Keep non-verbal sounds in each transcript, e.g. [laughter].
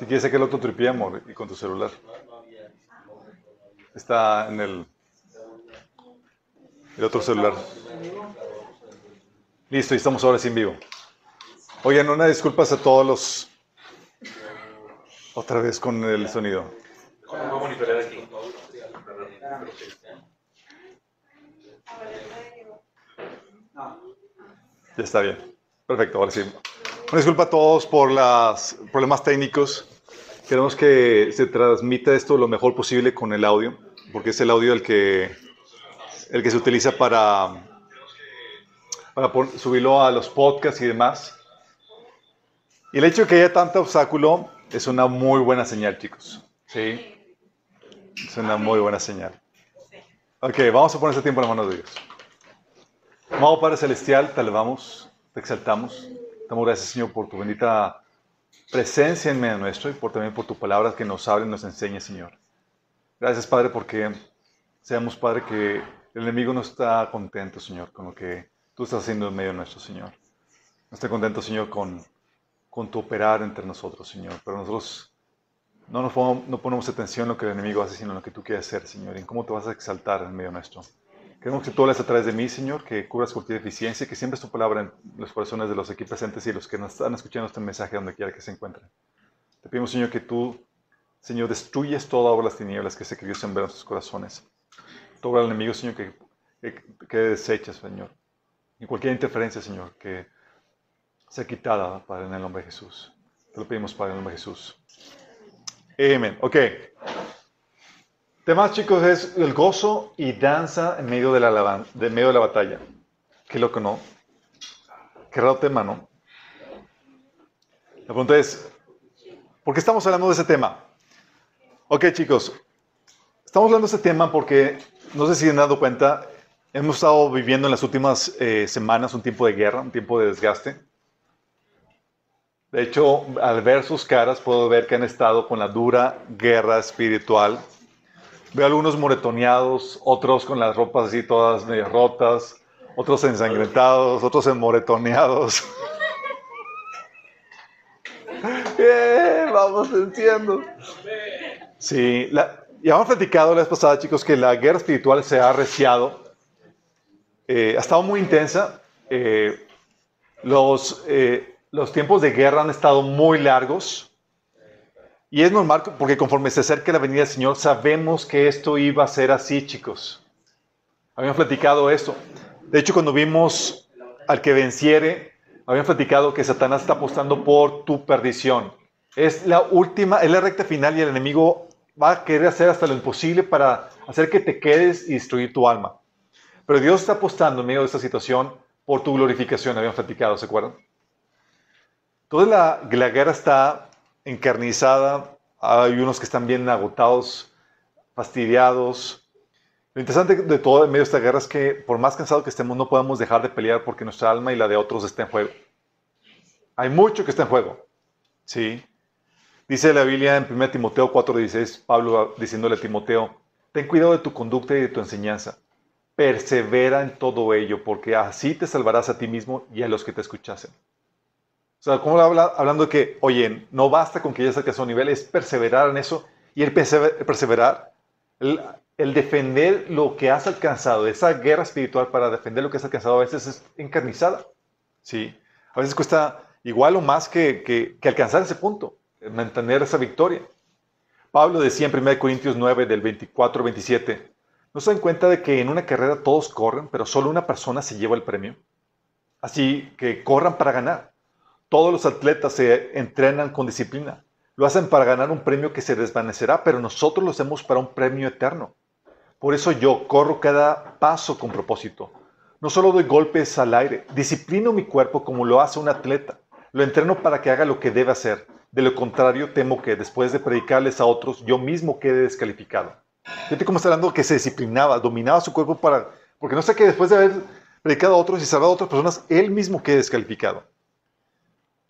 Si quieres sacar el otro tripié, amor, y con tu celular. Está en el, el otro celular. Listo, y estamos ahora sin vivo. Oigan, una disculpas a todos los... Otra vez con el sonido. Ya está bien. Perfecto, ahora sí. Una disculpa a todos por los problemas técnicos. Queremos que se transmita esto lo mejor posible con el audio, porque es el audio el que, el que se utiliza para, para subirlo a los podcasts y demás. Y el hecho de que haya tanto obstáculo es una muy buena señal, chicos. ¿Sí? Es una muy buena señal. Ok, vamos a poner este tiempo en las manos de Dios. Amado Padre Celestial, te alabamos, te exaltamos. Damos gracias, Señor, por tu bendita presencia en medio nuestro y por, también por tu palabra que nos abre y nos enseña, Señor. Gracias, Padre, porque seamos, Padre, que el enemigo no está contento, Señor, con lo que tú estás haciendo en medio nuestro, Señor. No está contento, Señor, con, con tu operar entre nosotros, Señor. Pero nosotros no, ponemos, no ponemos atención en lo que el enemigo hace, sino en lo que tú quieres hacer, Señor, y en cómo te vas a exaltar en medio nuestro. Queremos que tú hables a través de mí, Señor, que cubras cualquier deficiencia, que siempre es tu palabra en los corazones de los aquí presentes y los que nos están escuchando este mensaje donde quiera que se encuentren. Te pedimos, Señor, que tú, Señor, destruyes toda obra de las tinieblas que se querido en sus corazones. Toda obra del enemigo, Señor, que, que, desechas, Señor. Y cualquier interferencia, Señor, que sea quitada, Padre, en el nombre de Jesús. Te lo pedimos, Padre, en el nombre de Jesús. Amén. Ok tema, chicos, es el gozo y danza en medio de la, de medio de la batalla. Qué loco, ¿no? Qué raro tema, ¿no? La pregunta es, ¿por qué estamos hablando de ese tema? Ok, chicos, estamos hablando de ese tema porque, no sé si han dado cuenta, hemos estado viviendo en las últimas eh, semanas un tiempo de guerra, un tiempo de desgaste. De hecho, al ver sus caras, puedo ver que han estado con la dura guerra espiritual Veo algunos moretoneados, otros con las ropas así todas medio rotas, otros ensangrentados, otros enmoretoneados. [laughs] Bien, vamos venciendo. Sí, la, ya hemos platicado la vez pasada, chicos, que la guerra espiritual se ha arreciado. Eh, ha estado muy intensa. Eh, los, eh, los tiempos de guerra han estado muy largos. Y es normal porque conforme se acerca la venida del Señor, sabemos que esto iba a ser así, chicos. Habíamos platicado esto. De hecho, cuando vimos al que venciere, habíamos platicado que Satanás está apostando por tu perdición. Es la última, es la recta final y el enemigo va a querer hacer hasta lo imposible para hacer que te quedes y destruir tu alma. Pero Dios está apostando en medio de esta situación por tu glorificación, habíamos platicado, ¿se acuerdan? Toda la, la guerra está encarnizada, hay unos que están bien agotados, fastidiados. Lo interesante de todo en medio de esta guerra es que por más cansado que estemos no podemos dejar de pelear porque nuestra alma y la de otros está en juego. Hay mucho que está en juego. ¿Sí? Dice la Biblia en 1 Timoteo 4:16, Pablo diciéndole a Timoteo, ten cuidado de tu conducta y de tu enseñanza. Persevera en todo ello, porque así te salvarás a ti mismo y a los que te escuchasen. O sea, como habla, hablando de que, oye, no basta con que ya saques un nivel, es perseverar en eso. Y el perseverar, el, defender lo que has alcanzado, esa guerra espiritual para defender lo que has alcanzado a veces es encarnizada. ¿sí? A veces cuesta igual o más que, que, que alcanzar ese punto, mantener esa victoria. Pablo decía en 1 Corintios 9, del 24 27, ¿no se dan cuenta de que en una carrera todos corren, pero solo una persona se lleva el premio? Así que corran para ganar. Todos los atletas se entrenan con disciplina. Lo hacen para ganar un premio que se desvanecerá, pero nosotros lo hacemos para un premio eterno. Por eso yo corro cada paso con propósito. No solo doy golpes al aire, disciplino mi cuerpo como lo hace un atleta. Lo entreno para que haga lo que debe hacer. De lo contrario, temo que después de predicarles a otros, yo mismo quede descalificado. Fíjate cómo está hablando que se disciplinaba, dominaba su cuerpo para... Porque no sé que después de haber predicado a otros y salvado a otras personas, él mismo quede descalificado.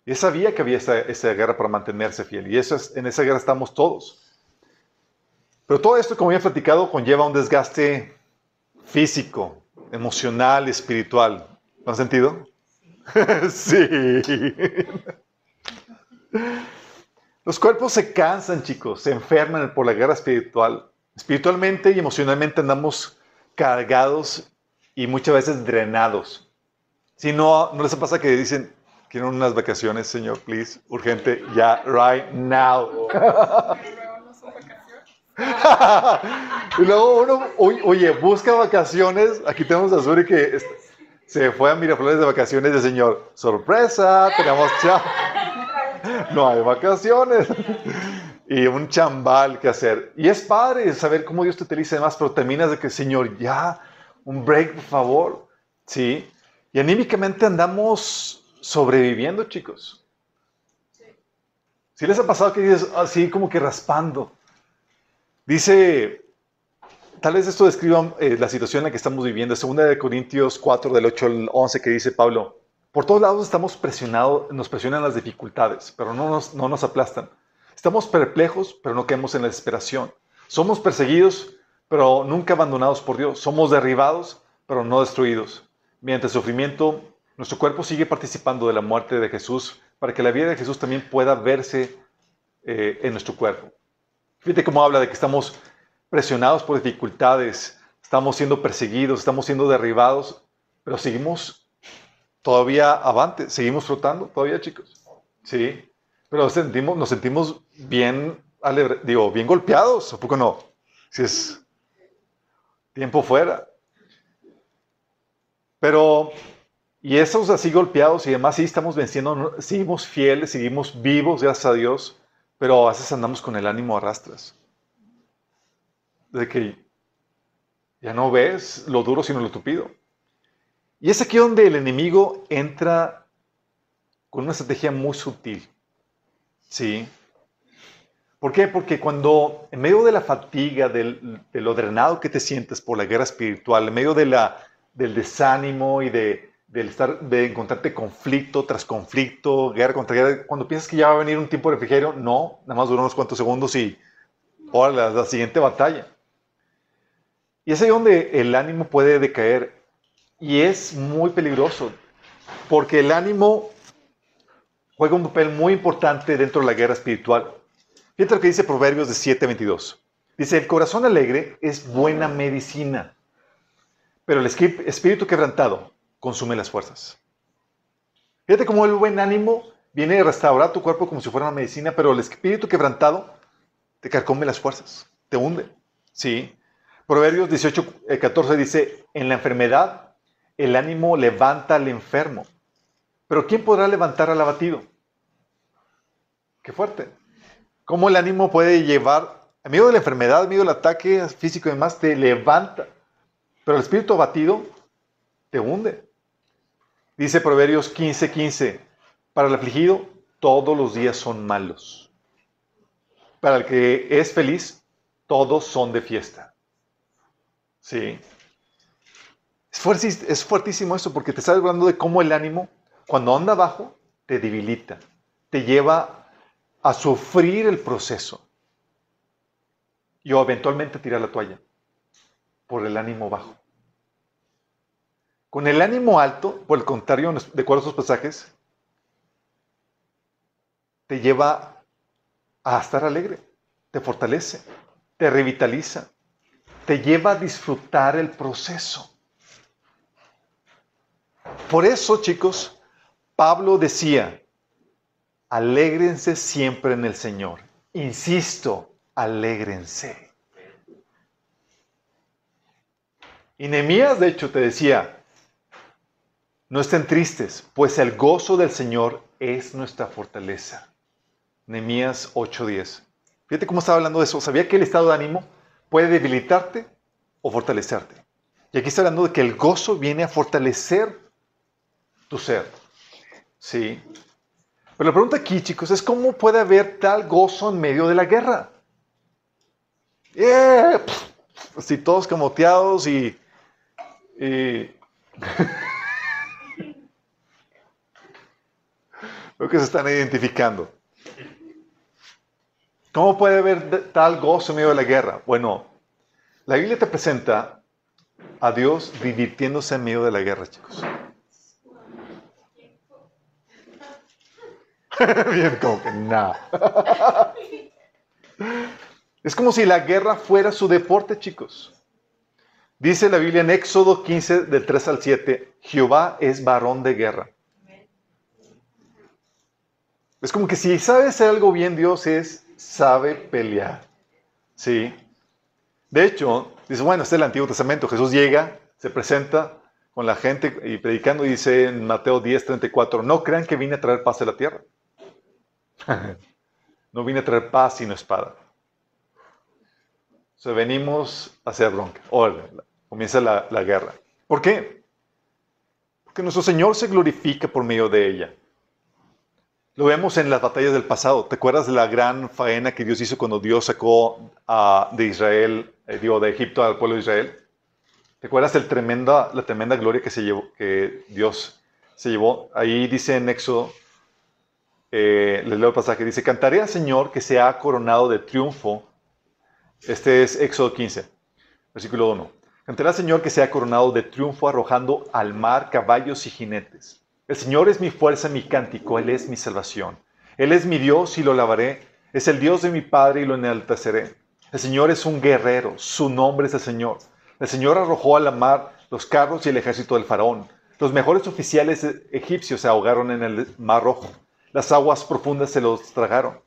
Y sabía que había esa, guerra para mantenerse fiel. Y eso en esa guerra estamos todos. Pero todo esto, como ya he platicado, conlleva un desgaste físico, emocional, espiritual. ¿Lo han sentido? [laughs] sí. Los cuerpos se cansan, chicos, se enferman por la guerra espiritual. Espiritualmente y emocionalmente andamos cargados y muchas veces drenados. Si no, no les pasa que dicen, quiero unas vacaciones, señor, please, urgente, ya, right now. y luego uno, oye, busca vacaciones. Aquí tenemos a Zuri que se fue a Miraflores de vacaciones de señor. Sorpresa, tenemos chao. No hay vacaciones. Y un chambal que hacer. Y es padre saber cómo Dios te utiliza demás, pero terminas de que, Señor, ya, un break, por favor. Sí. Y anímicamente andamos sobreviviendo, chicos. Si les ha pasado que dices así como que raspando? Dice, tal vez esto describa eh, la situación en la que estamos viviendo. Segunda de Corintios 4, del 8 al 11, que dice Pablo, por todos lados estamos presionados, nos presionan las dificultades, pero no nos, no nos aplastan. Estamos perplejos, pero no caemos en la desesperación. Somos perseguidos, pero nunca abandonados por Dios. Somos derribados, pero no destruidos. Mediante sufrimiento, nuestro cuerpo sigue participando de la muerte de Jesús para que la vida de Jesús también pueda verse eh, en nuestro cuerpo. Fíjate cómo habla de que estamos presionados por dificultades, estamos siendo perseguidos, estamos siendo derribados, pero seguimos todavía avante, seguimos flotando todavía, chicos. Sí, pero sentimos, nos sentimos bien, digo, bien golpeados, ¿a poco no? Si es tiempo fuera. Pero, y esos así golpeados y demás, sí estamos venciendo, seguimos fieles, seguimos vivos, gracias a Dios, pero a veces andamos con el ánimo a rastras. De que ya no ves lo duro sino lo tupido. Y es aquí donde el enemigo entra con una estrategia muy sutil. ¿Sí? ¿Por qué? Porque cuando en medio de la fatiga, del, de lo drenado que te sientes por la guerra espiritual, en medio de la, del desánimo y de, del estar, de encontrarte conflicto tras conflicto, guerra contra guerra, cuando piensas que ya va a venir un tiempo de refrigerio, no, nada más dura unos cuantos segundos y ahora la, la siguiente batalla. Y es ahí donde el ánimo puede decaer y es muy peligroso, porque el ánimo juega un papel muy importante dentro de la guerra espiritual. Fíjate lo que dice Proverbios de 7:22. Dice, el corazón alegre es buena medicina, pero el espíritu quebrantado consume las fuerzas. Fíjate cómo el buen ánimo viene a restaurar tu cuerpo como si fuera una medicina, pero el espíritu quebrantado te carcome las fuerzas, te hunde. Sí. Proverbios 18, 14 eh, dice, en la enfermedad el ánimo levanta al enfermo, pero ¿quién podrá levantar al abatido? Qué fuerte. ¿Cómo el ánimo puede llevar, en medio de la enfermedad, en del ataque físico y demás, te levanta, pero el espíritu abatido te hunde? Dice Proverbios 15:15, 15, para el afligido todos los días son malos. Para el que es feliz, todos son de fiesta. Sí. Es fuertísimo, eso porque te está hablando de cómo el ánimo, cuando anda abajo, te debilita, te lleva a sufrir el proceso y eventualmente tirar la toalla por el ánimo bajo. Con el ánimo alto, por el contrario, de acuerdo a esos pasajes, te lleva a estar alegre, te fortalece, te revitaliza, te lleva a disfrutar el proceso. Por eso, chicos, Pablo decía, alégrense siempre en el Señor. Insisto, alégrense. Y Nehemías, de hecho, te decía, no estén tristes, pues el gozo del Señor es nuestra fortaleza. Nehemías 8:10. Fíjate cómo estaba hablando de eso. Sabía que el estado de ánimo puede debilitarte o fortalecerte. Y aquí está hablando de que el gozo viene a fortalecer tu ser. Sí. Pero la pregunta aquí, chicos, es cómo puede haber tal gozo en medio de la guerra. Yeah. Así todos camoteados y... y [laughs] Creo que se están identificando. ¿Cómo puede haber tal gozo en medio de la guerra? Bueno, la Biblia te presenta a Dios divirtiéndose en medio de la guerra, chicos. [laughs] Bien, como que nada. [laughs] es como si la guerra fuera su deporte, chicos. Dice la Biblia en Éxodo 15, del 3 al 7, Jehová es varón de guerra. Es como que si sabe hacer algo bien, Dios es, sabe pelear. ¿Sí? De hecho, dice, bueno, este es el Antiguo Testamento. Jesús llega, se presenta con la gente y predicando, dice en Mateo 10, 34, no crean que vine a traer paz a la tierra. [laughs] no vine a traer paz sino espada. O sea, venimos a hacer bronca. Órale, comienza la, la guerra. ¿Por qué? Porque nuestro Señor se glorifica por medio de ella. Lo vemos en las batallas del pasado. ¿Te acuerdas de la gran faena que Dios hizo cuando Dios sacó de Israel, eh, digo, de Egipto al pueblo de Israel? ¿Te acuerdas de tremenda, la tremenda gloria que, se llevó, que Dios se llevó? Ahí dice en Éxodo, eh, les leo el pasaje, dice, cantaré al Señor que se ha coronado de triunfo. Este es Éxodo 15, versículo 1. Cantaré al Señor que se ha coronado de triunfo arrojando al mar caballos y jinetes. El Señor es mi fuerza, mi cántico, Él es mi salvación. Él es mi Dios y lo lavaré. Es el Dios de mi Padre y lo enalteceré. El Señor es un guerrero, su nombre es el Señor. El Señor arrojó a la mar los carros y el ejército del faraón. Los mejores oficiales egipcios se ahogaron en el mar rojo. Las aguas profundas se los tragaron.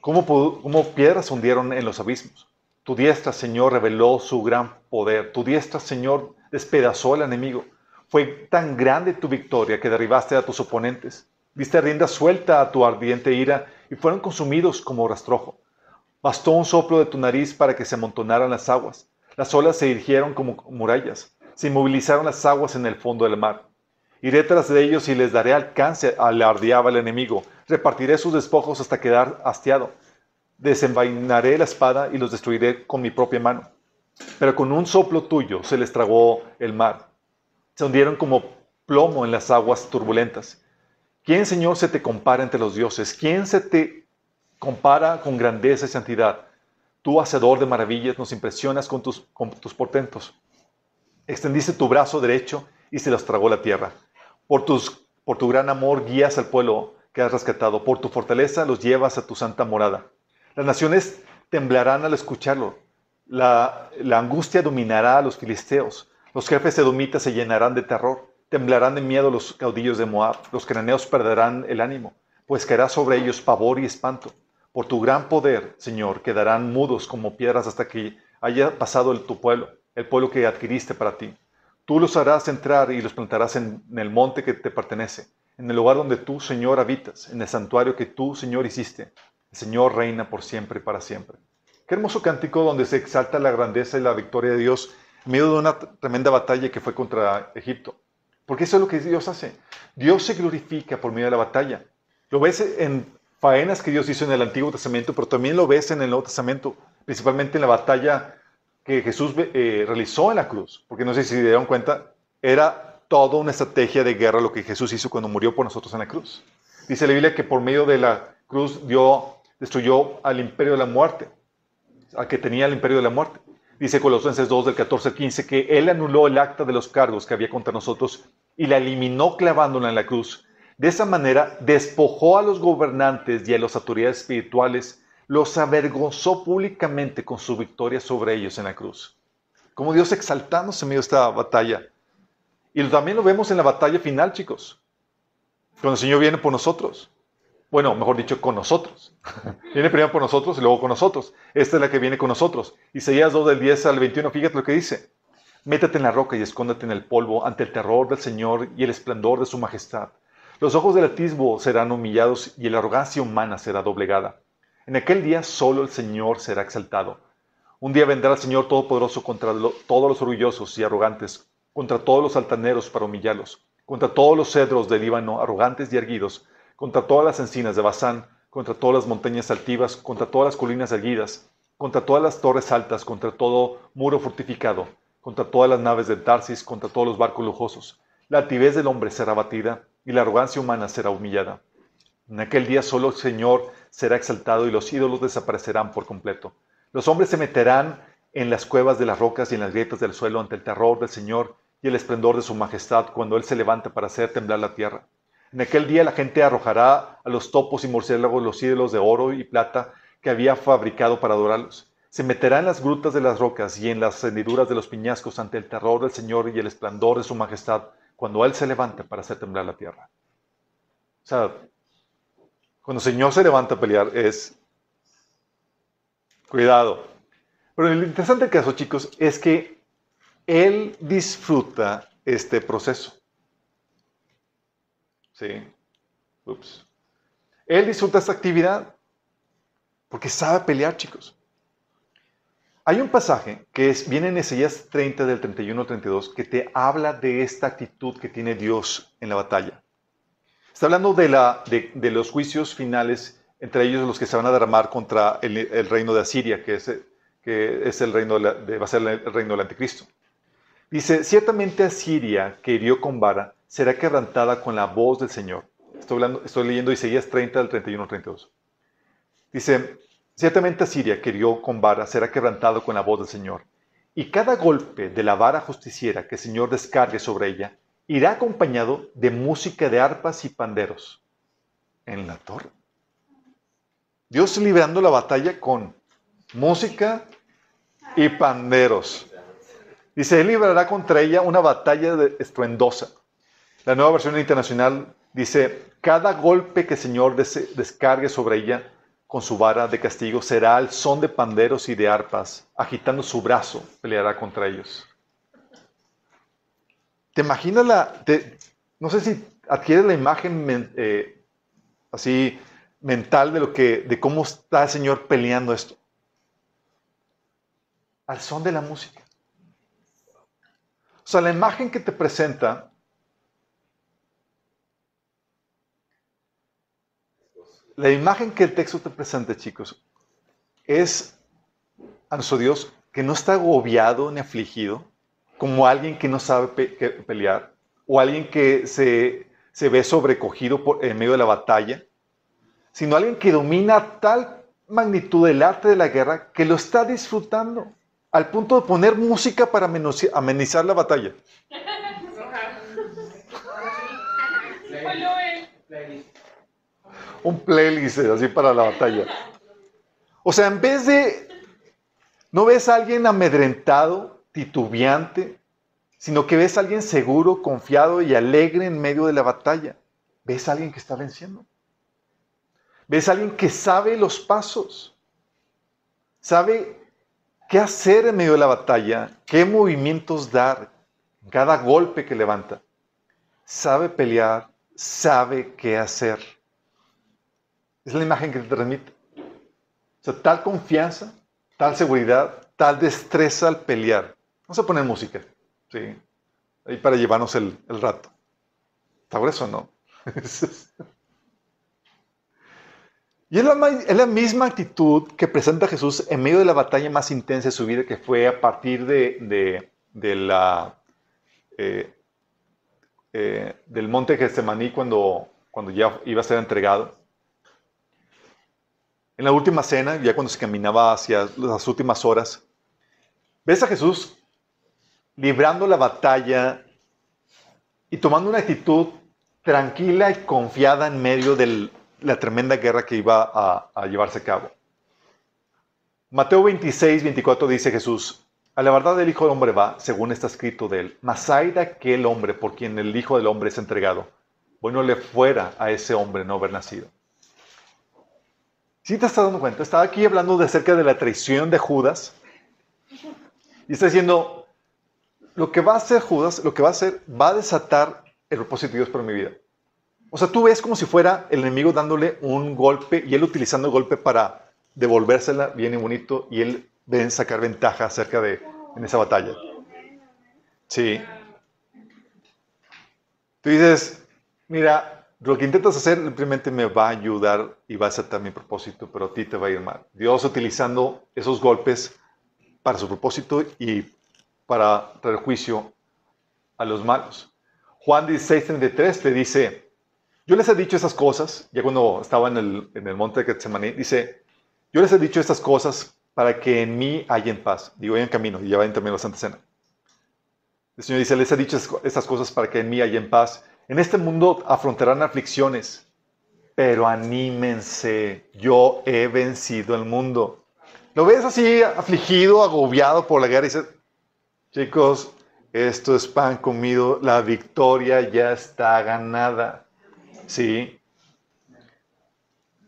Como, como piedras hundieron en los abismos. Tu diestra, Señor, reveló su gran poder. Tu diestra, Señor, despedazó al enemigo. Fue tan grande tu victoria que derribaste a tus oponentes. Diste rienda suelta a tu ardiente ira y fueron consumidos como rastrojo. Bastó un soplo de tu nariz para que se amontonaran las aguas. Las olas se erigieron como murallas. Se inmovilizaron las aguas en el fondo del mar. Iré tras de ellos y les daré alcance, alardeaba el enemigo. Repartiré sus despojos hasta quedar hastiado. Desenvainaré la espada y los destruiré con mi propia mano. Pero con un soplo tuyo se les tragó el mar se hundieron como plomo en las aguas turbulentas. ¿Quién, Señor, se te compara entre los dioses? ¿Quién se te compara con grandeza y santidad? Tú, hacedor de maravillas, nos impresionas con tus, con tus portentos. Extendiste tu brazo derecho y se los tragó la tierra. Por, tus, por tu gran amor guías al pueblo que has rescatado. Por tu fortaleza los llevas a tu santa morada. Las naciones temblarán al escucharlo. La, la angustia dominará a los filisteos. Los jefes edomitas se llenarán de terror, temblarán de miedo los caudillos de Moab, los cananeos perderán el ánimo, pues caerá sobre ellos pavor y espanto. Por tu gran poder, Señor, quedarán mudos como piedras hasta que haya pasado el, tu pueblo, el pueblo que adquiriste para ti. Tú los harás entrar y los plantarás en, en el monte que te pertenece, en el lugar donde tú, Señor, habitas, en el santuario que tú, Señor, hiciste. El Señor reina por siempre y para siempre. Qué hermoso cántico donde se exalta la grandeza y la victoria de Dios medio de una tremenda batalla que fue contra Egipto. Porque eso es lo que Dios hace. Dios se glorifica por medio de la batalla. Lo ves en faenas que Dios hizo en el Antiguo Testamento, pero también lo ves en el Nuevo Testamento, principalmente en la batalla que Jesús eh, realizó en la cruz. Porque no sé si se dieron cuenta, era toda una estrategia de guerra lo que Jesús hizo cuando murió por nosotros en la cruz. Dice la Biblia que por medio de la cruz dio, destruyó al imperio de la muerte, al que tenía el imperio de la muerte. Dice Colosenses 2 del 14 al 15 que Él anuló el acta de los cargos que había contra nosotros y la eliminó clavándola en la cruz. De esa manera despojó a los gobernantes y a las autoridades espirituales, los avergonzó públicamente con su victoria sobre ellos en la cruz. Como Dios exaltándose en medio de esta batalla. Y también lo vemos en la batalla final, chicos. Cuando el Señor viene por nosotros. Bueno, mejor dicho, con nosotros. [laughs] viene primero por nosotros y luego con nosotros. Esta es la que viene con nosotros. Isaías 2 del 10 al 21, fíjate lo que dice. Métete en la roca y escóndete en el polvo ante el terror del Señor y el esplendor de su majestad. Los ojos del atisbo serán humillados y la arrogancia humana será doblegada. En aquel día solo el Señor será exaltado. Un día vendrá el Señor Todopoderoso contra todos los orgullosos y arrogantes, contra todos los altaneros para humillarlos, contra todos los cedros del Líbano arrogantes y erguidos, contra todas las encinas de Bazán, contra todas las montañas altivas, contra todas las colinas erguidas, contra todas las torres altas, contra todo muro fortificado, contra todas las naves de Tarsis, contra todos los barcos lujosos. La altivez del hombre será batida y la arrogancia humana será humillada. En aquel día solo el Señor será exaltado y los ídolos desaparecerán por completo. Los hombres se meterán en las cuevas de las rocas y en las grietas del suelo ante el terror del Señor y el esplendor de su majestad cuando Él se levanta para hacer temblar la tierra. En aquel día la gente arrojará a los topos y murciélagos los ídolos de oro y plata que había fabricado para adorarlos. Se meterá en las grutas de las rocas y en las hendiduras de los piñascos ante el terror del Señor y el esplendor de su majestad cuando Él se levante para hacer temblar la tierra. O sea, cuando el Señor se levanta a pelear es cuidado. Pero lo interesante caso, chicos, es que Él disfruta este proceso. Sí. Ups. Él disfruta esta actividad porque sabe pelear, chicos. Hay un pasaje que es, viene en Ezeías 30 del 31 al 32 que te habla de esta actitud que tiene Dios en la batalla. Está hablando de, la, de, los juicios finales, entre ellos los que se van a derramar contra el, reino de Asiria, que es, que es el reino de, va a ser el reino del anticristo. Dice, ciertamente Asiria, que hirió con vara, será quebrantada con la voz del Señor. Estoy, hablando, estoy leyendo Isaías 30 del 31 al 32. Dice, Ciertamente Asiria, que hirió con vara, será quebrantado con la voz del Señor. Y cada golpe de la vara justiciera que el Señor descargue sobre ella irá acompañado de música de arpas y panderos en la torre. Dios librando la batalla con música y panderos. Dice, Él librará contra ella una batalla estruendosa. La nueva versión internacional dice, cada golpe que el Señor descargue sobre ella con su vara de castigo, será al son de panderos y de arpas, agitando su brazo, peleará contra ellos. ¿Te imaginas la... no sé si adquieres la imagen eh, así mental de, lo que, de cómo está el Señor peleando esto? Al son de la música. O sea, la imagen que te presenta La imagen que el texto te presenta, chicos, es a nuestro Dios que no está agobiado ni afligido, como alguien que no sabe pelear, o alguien que se, ve sobrecogido por, en medio de la batalla, sino alguien que domina tal magnitud del arte de la guerra que lo está disfrutando, al punto de poner música para amenizar la batalla un playlist así para la batalla. O sea, en vez de, no ves a alguien amedrentado, titubeante, sino que ves a alguien seguro, confiado y alegre en medio de la batalla. Ves a alguien que está venciendo. Ves a alguien que sabe los pasos. Sabe qué hacer en medio de la batalla, qué movimientos dar, cada golpe que levanta. Sabe pelear, sabe qué hacer. Es la imagen que te transmite. O sea, tal confianza, tal seguridad, tal destreza al pelear. Vamos a poner música, ¿sí? Ahí para llevarnos el, rato. ¿Está grueso o no? [laughs] y es la, misma actitud que presenta Jesús en medio de la batalla más intensa de su vida, que fue a partir de, la, eh, eh, del monte Getsemaní cuando, cuando ya iba a ser entregado. En la última cena, ya cuando se caminaba hacia las últimas horas, ves a Jesús librando la batalla y tomando una actitud tranquila y confiada en medio de la tremenda guerra que iba a, llevarse a cabo. Mateo 26, 24 dice Jesús, a la verdad el Hijo del Hombre va, según está escrito de él, mas hay de aquel hombre por quien el Hijo del Hombre es entregado. Bueno le fuera a ese hombre no haber nacido. ¿Sí te estás dando cuenta? Estaba aquí hablando de acerca de la traición de Judas. Y está diciendo, lo que va a hacer Judas, lo que va a hacer, va a desatar el propósito de Dios para mi vida. O sea, tú ves como si fuera el enemigo dándole un golpe y él utilizando el golpe para devolvérsela bien y bonito y él ven sacar ventaja acerca de en esa batalla. Sí. Tú dices, mira, lo que intentas hacer simplemente me va a ayudar y va a aceptar mi propósito, pero a ti te va a ir mal. Dios utilizando esos golpes para su propósito y para traer juicio a los malos. Juan 16:33 te dice, yo les he dicho esas cosas, ya cuando estaba en el, en el monte de Getsemaní, dice, yo les he dicho estas cosas para que en mí en paz. Digo, en camino, y ya va en también la Santa Cena. El Señor dice, les he dicho estas cosas para que en mí en paz. En este mundo afrontarán aflicciones, pero anímense, yo he vencido el mundo. ¿Lo ves así afligido, agobiado por la guerra? Y dices, chicos, esto es pan comido, la victoria ya está ganada. ¿Sí?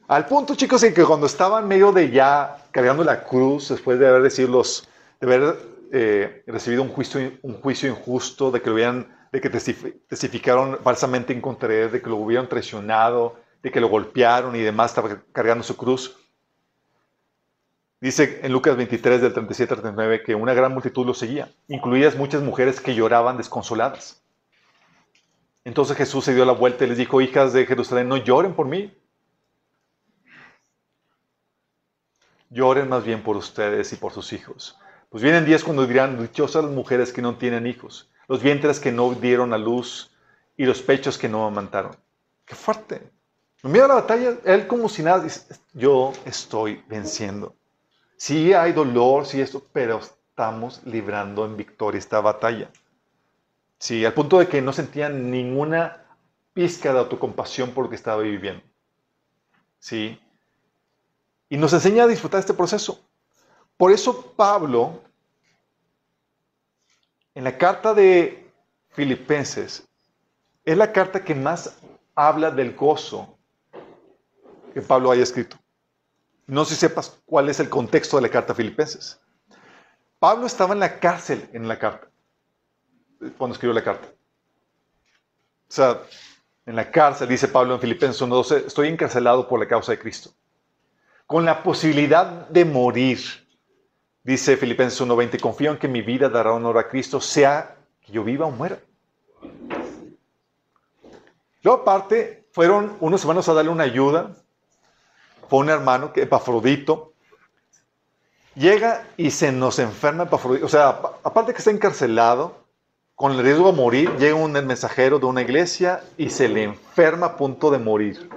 Al punto, chicos, en que cuando estaban medio de ya cargando la cruz, después de haber, de haber eh, recibido un juicio, un juicio injusto, de que, lo de que testificaron falsamente en contra de él, de que lo hubieran traicionado, de que lo golpearon y demás, estaba cargando su cruz. Dice en Lucas 23, del 37 al 39, que una gran multitud lo seguía, incluidas muchas mujeres que lloraban desconsoladas. Entonces Jesús se dio la vuelta y les dijo, hijas de Jerusalén, no lloren por mí. Lloren más bien por ustedes y por sus hijos. Pues vienen días cuando dirán, dichosas las mujeres que no tienen hijos, los vientres que no dieron a luz y los pechos que no amantaron. Qué fuerte. Mira la batalla, él como si nada dice, yo estoy venciendo. Sí hay dolor, sí esto, pero estamos librando en victoria esta batalla. Sí, al punto de que no sentían ninguna pizca de autocompasión por lo que estaba viviendo. Sí. Y nos enseña a disfrutar este proceso. Por eso Pablo, en la carta de Filipenses, es la carta que más habla del gozo que Pablo haya escrito. No sé si sepas cuál es el contexto de la carta a Filipenses. Pablo estaba en la cárcel en la carta, cuando escribió la carta. O sea, en la cárcel, dice Pablo en Filipenses 1.12, estoy encarcelado por la causa de Cristo. Con la posibilidad de morir, dice Filipenses 1.20, confío en que mi vida dará honor a Cristo, sea que yo viva o muera. Luego aparte, fueron unos hermanos a darle una ayuda fue un hermano, que Epafrodito, llega y se nos enferma Epafrodito. O sea, aparte que está encarcelado, con el riesgo de morir, llega un mensajero de una iglesia y se le enferma a punto de morir.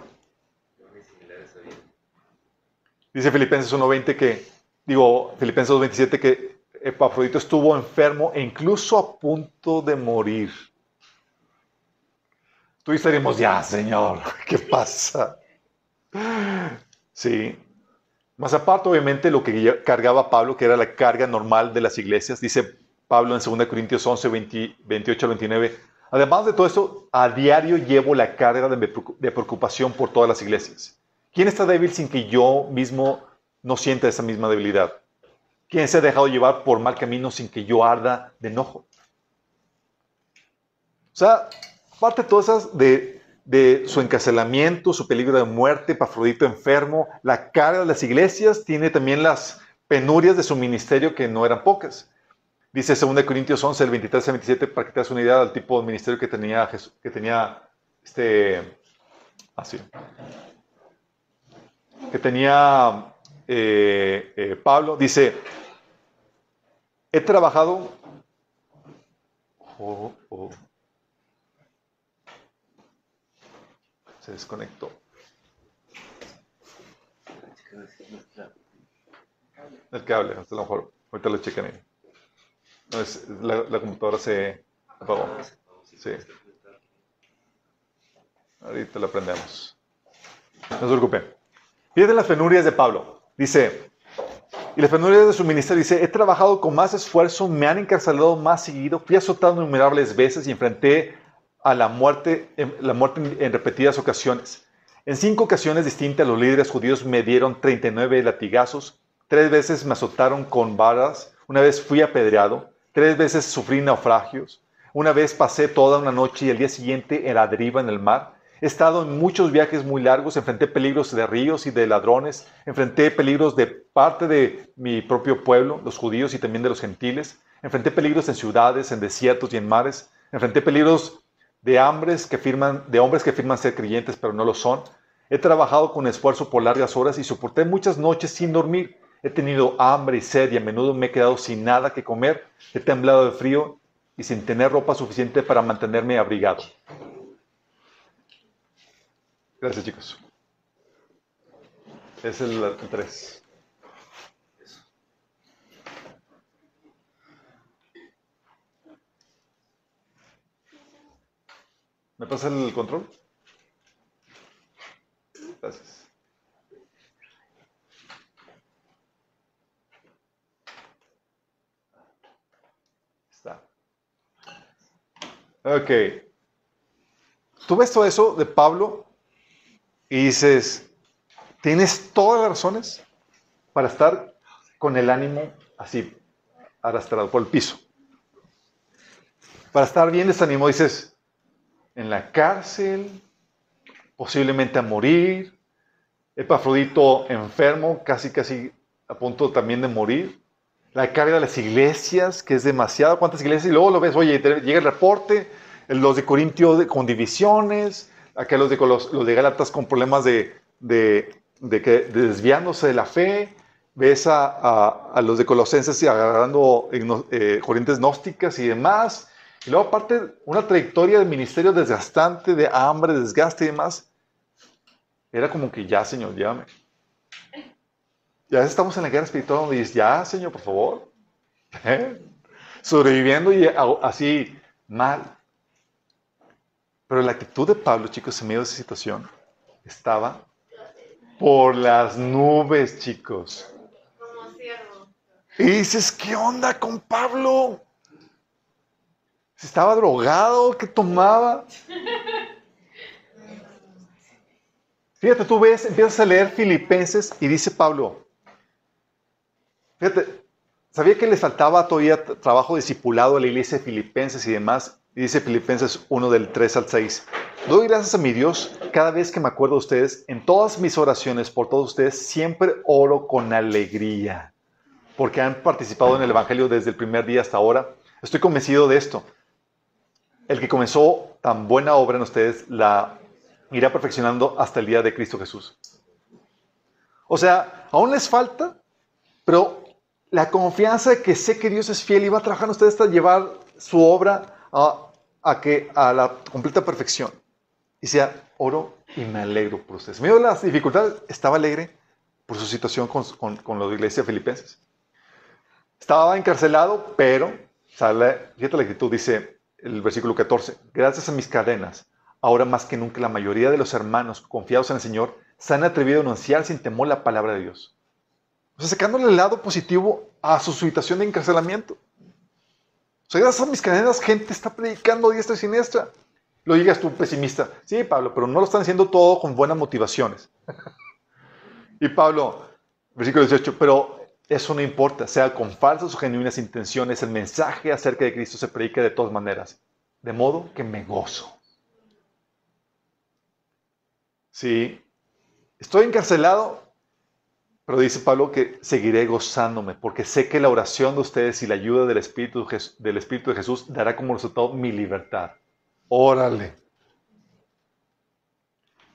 Dice Filipenses 1.20 que, digo, Filipenses 2.27 que Epafrodito estuvo enfermo e incluso a punto de morir. Tú estaríamos, ya, Señor, [laughs] ¿qué pasa? Sí. Más aparte, obviamente, lo que cargaba Pablo, que era la carga normal de las iglesias, dice Pablo en 2 Corintios 11, 28 al 29. Además de todo esto, a diario llevo la carga de preocupación por todas las iglesias. ¿Quién está débil sin que yo mismo no sienta esa misma debilidad? ¿Quién se ha dejado llevar por mal camino sin que yo arda de enojo? O sea, aparte de todas esas de su encarcelamiento, su peligro de muerte, Pafrodito enfermo, la carga de las iglesias, tiene también las penurias de su ministerio que no eran pocas. Dice 2 Corintios 11, el 23 al 27, para que te das una idea del tipo de ministerio que tenía, Jesús, que tenía este, así, que tenía eh, eh, Pablo. Dice, he trabajado, oh, oh, Se desconectó. El cable, hasta lo mejor. Ahorita lo chequen ahí. No, la, la, computadora se apagó. Sí. Ahorita lo aprendemos. No se preocupen. Fíjense las penurias de Pablo. Dice, y las penurias de su ministerio dice, he trabajado con más esfuerzo, me han encarcelado más seguido, fui azotado innumerables veces y enfrenté a la muerte, la muerte en repetidas ocasiones. En cinco ocasiones distintas los líderes judíos me dieron 39 latigazos, tres veces me azotaron con varas, una vez fui apedreado, tres veces sufrí naufragios, una vez pasé toda una noche y el día siguiente en la deriva en el mar. He estado en muchos viajes muy largos, enfrenté peligros de ríos y de ladrones, enfrenté peligros de parte de mi propio pueblo, los judíos y también de los gentiles, enfrenté peligros en ciudades, en desiertos y en mares, enfrenté peligros de, hombres que firman, de hombres que firman ser creyentes pero no lo son. He trabajado con esfuerzo por largas horas y soporté muchas noches sin dormir. He tenido hambre y sed y a menudo me he quedado sin nada que comer. He temblado de frío y sin tener ropa suficiente para mantenerme abrigado. Gracias chicos. Es el 3. ¿Me pasa el control? Gracias. Está. Ok. Tú ves todo eso de Pablo y dices, tienes todas las razones para estar con el ánimo así arrastrado por el piso. Para estar bien desanimado, dices, en la cárcel, posiblemente a morir, Epafrodito enfermo, casi casi a punto también de morir, la carga de las iglesias, que es demasiado, cuántas iglesias, y luego lo ves, oye, llega el reporte, los de Corintio con divisiones, acá los de, los, de Gálatas con problemas de, de, que, desviándose de la fe, ves a, los de Colosenses y agarrando eh, corrientes gnósticas y demás, y luego aparte una trayectoria de ministerio desgastante, de hambre, desgaste y demás, era como que ya, Señor, llévame. Ya estamos en la guerra espiritual donde dices, ya, Señor, por favor. ¿Eh? [laughs] Sobreviviendo y así mal. Pero la actitud de Pablo, chicos, en medio de esa situación, estaba por las nubes, chicos. Y dices, ¿qué onda con Pablo? ¿Se estaba drogado? ¿Qué tomaba? Fíjate, tú ves, empiezas a leer Filipenses y dice Pablo, fíjate, sabía que le faltaba todavía trabajo discipulado a la iglesia de Filipenses y demás, y dice Filipenses 1 del 3 al 6. Doy gracias a mi Dios cada vez que me acuerdo de ustedes. En todas mis oraciones por todos ustedes siempre oro con alegría, porque han participado en el Evangelio desde el primer día hasta ahora. Estoy convencido de esto. El que comenzó tan buena obra en ustedes la irá perfeccionando hasta el día de Cristo Jesús. O sea, aún les falta, pero la confianza de que sé que Dios es fiel y va a trabajar en ustedes hasta llevar su obra a, que, a la completa perfección. Y sea, oro y me alegro por ustedes. En las dificultades, estaba alegre por su situación con, con, con la iglesia filipenses. Estaba encarcelado, pero, sale, fíjate la actitud, dice el versículo 14, gracias a mis cadenas, Ahora más que nunca la mayoría de los hermanos confiados en el Señor se han atrevido a anunciar sin temor la palabra de Dios. O sea, sacándole el lado positivo a su situación de encarcelamiento. Sea, gracias a mis cadenas, gente está predicando diestra y siniestra. Lo digas tú pesimista. Sí, Pablo, pero no lo están haciendo todo con buenas motivaciones. [laughs] y Pablo, versículo 18, pero eso no importa, sea con falsas o genuinas intenciones, el mensaje acerca de Cristo se predica de todas maneras. De modo que me gozo. Sí, estoy encarcelado, pero dice Pablo que seguiré gozándome, porque sé que la oración de ustedes y la ayuda del Espíritu, del Espíritu de Jesús dará como resultado mi libertad. Órale.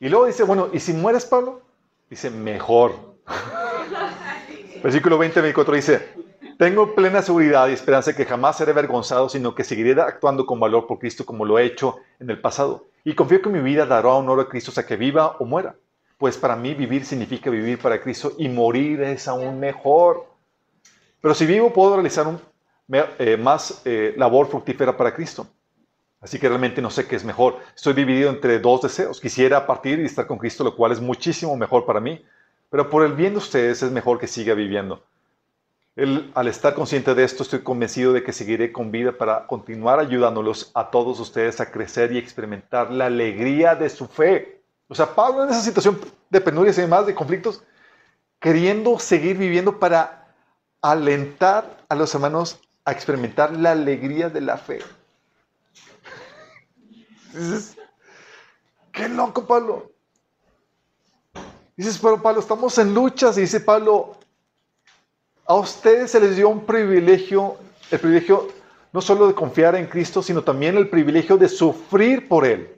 Y luego dice, bueno, ¿y si mueres, Pablo? Dice, mejor. [laughs] Versículo 20, 24 dice, tengo plena seguridad y esperanza de que jamás seré avergonzado, sino que seguiré actuando con valor por Cristo como lo he hecho en el pasado. Y confío que mi vida dará honor a Cristo, sea que viva o muera. Pues para mí vivir significa vivir para Cristo y morir es aún mejor. Pero si vivo puedo realizar eh, más eh, labor fructífera para Cristo. Así que realmente no sé qué es mejor. Estoy dividido entre dos deseos. Quisiera partir y estar con Cristo, lo cual es muchísimo mejor para mí. Pero por el bien de ustedes es mejor que siga viviendo al estar consciente de esto, estoy convencido de que seguiré con vida para continuar ayudándolos a todos ustedes a crecer y experimentar la alegría de su fe. O sea, Pablo en esa situación de penurias y demás, de conflictos, queriendo seguir viviendo para alentar a los hermanos a experimentar la alegría de la fe. Dices, qué loco, Pablo. Dices, pero Pablo, estamos en luchas. Y dice Pablo, a ustedes se les dio un privilegio, el privilegio no solo de confiar en Cristo, sino también el privilegio de sufrir por Él.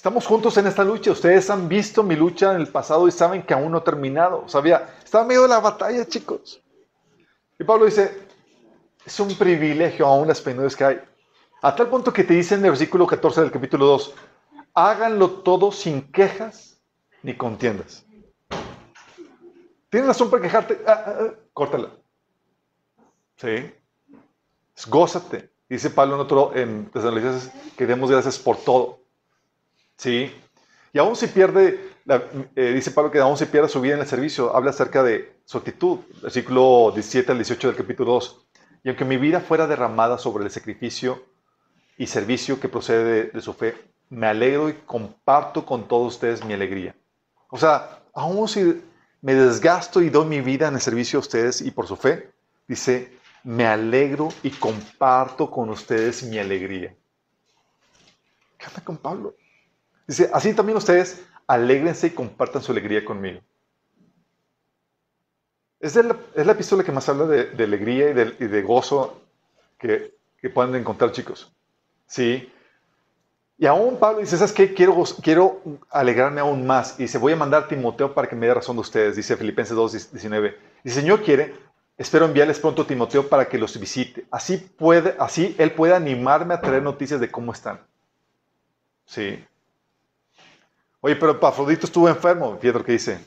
Estamos juntos en esta lucha. Ustedes han visto mi lucha en el pasado y saben que aún no he terminado. Sabía, estaba medio de la batalla, chicos. Y Pablo dice, es un privilegio aún las penurias que hay. A tal punto que te dice en el versículo 14 del capítulo 2, háganlo todo sin quejas ni contiendas. ¿Tienes razón para quejarte? Ah, ah, ah, córtala. ¿Sí? Gózate. Dice Pablo en otro, en que demos gracias por todo. ¿Sí? Y aún si pierde, eh, dice Pablo que aún si pierde su vida en el servicio, habla acerca de su actitud. Versículo 17 al 18 del capítulo 2. Y aunque mi vida fuera derramada sobre el sacrificio y servicio que procede de, su fe, me alegro y comparto con todos ustedes mi alegría. O sea, aún si me desgasto y doy mi vida en el servicio a ustedes y por su fe, dice, me alegro y comparto con ustedes mi alegría. ¿Qué con Pablo? Dice, así también ustedes alégrense y compartan su alegría conmigo. Es, la, es la epístola que más habla de, alegría y de, gozo que, que, pueden encontrar, chicos. Sí. Y aún Pablo dice, ¿sabes qué? Quiero, quiero alegrarme aún más. Y dice, voy a mandar a Timoteo para que me dé razón de ustedes, dice Filipenses 2, 19. Y Señor quiere, Espero enviarles pronto a Timoteo para que los visite. Así, puede, así él puede animarme a traer noticias de cómo están. Sí. Oye, pero Pafrodito estuvo enfermo, fíjate lo que dice.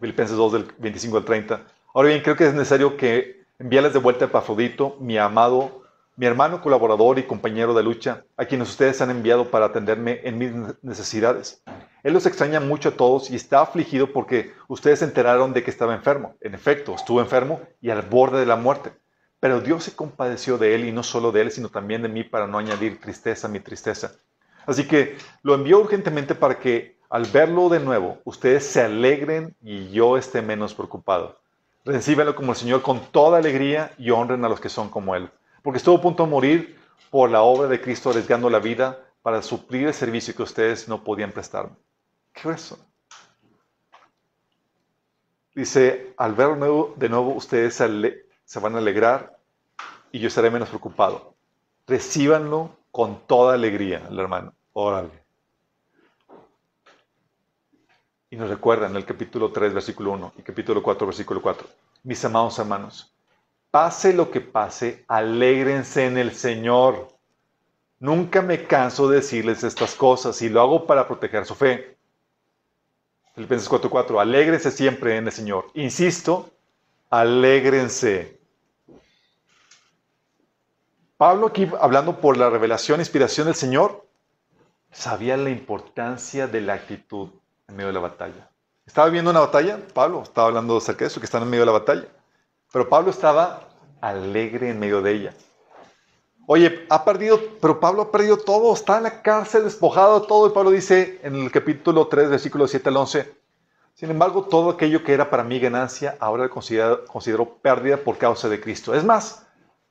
Filipenses 2 del 25 al 30. Ahora bien, creo que es necesario que envíales de vuelta a Pafrodito, mi amado, mi hermano colaborador y compañero de lucha, a quienes ustedes han enviado para atenderme en mis necesidades. Él los extraña mucho a todos y está afligido porque ustedes se enteraron de que estaba enfermo. En efecto, estuvo enfermo y al borde de la muerte. Pero Dios se compadeció de él y no solo de él, sino también de mí para no añadir tristeza a mi tristeza. Así que lo envió urgentemente para que al verlo de nuevo ustedes se alegren y yo esté menos preocupado. Recíbenlo como el Señor con toda alegría y honren a los que son como Él. Porque estuvo a punto de morir por la obra de Cristo arriesgando la vida para suplir el servicio que ustedes no podían prestarme. ¿Qué es eso? Dice, al verlo de nuevo ustedes se van a alegrar y yo estaré menos preocupado. Recíbanlo con toda alegría, hermano. Órale. Y nos recuerda en el capítulo 3, versículo 1 y capítulo 4, versículo 4. Mis amados hermanos, pase lo que pase, alégrense en el Señor. Nunca me canso de decirles estas cosas y lo hago para proteger su fe. Filipenses 4:4, alégrense siempre en el Señor. Insisto, alégrense. Pablo aquí hablando por la revelación, inspiración del Señor, sabía la importancia de la actitud en medio de la batalla. ¿Estaba viendo una batalla? Pablo estaba hablando acerca de eso, que están en medio de la batalla. Pero Pablo estaba alegre en medio de ella. Oye, ha perdido, pero Pablo ha perdido todo, está en la cárcel, despojado de todo. Y Pablo dice en el capítulo 3, versículo 7 al 11, sin embargo, todo aquello que era para mí ganancia, ahora lo considero, considero pérdida por causa de Cristo. Es más,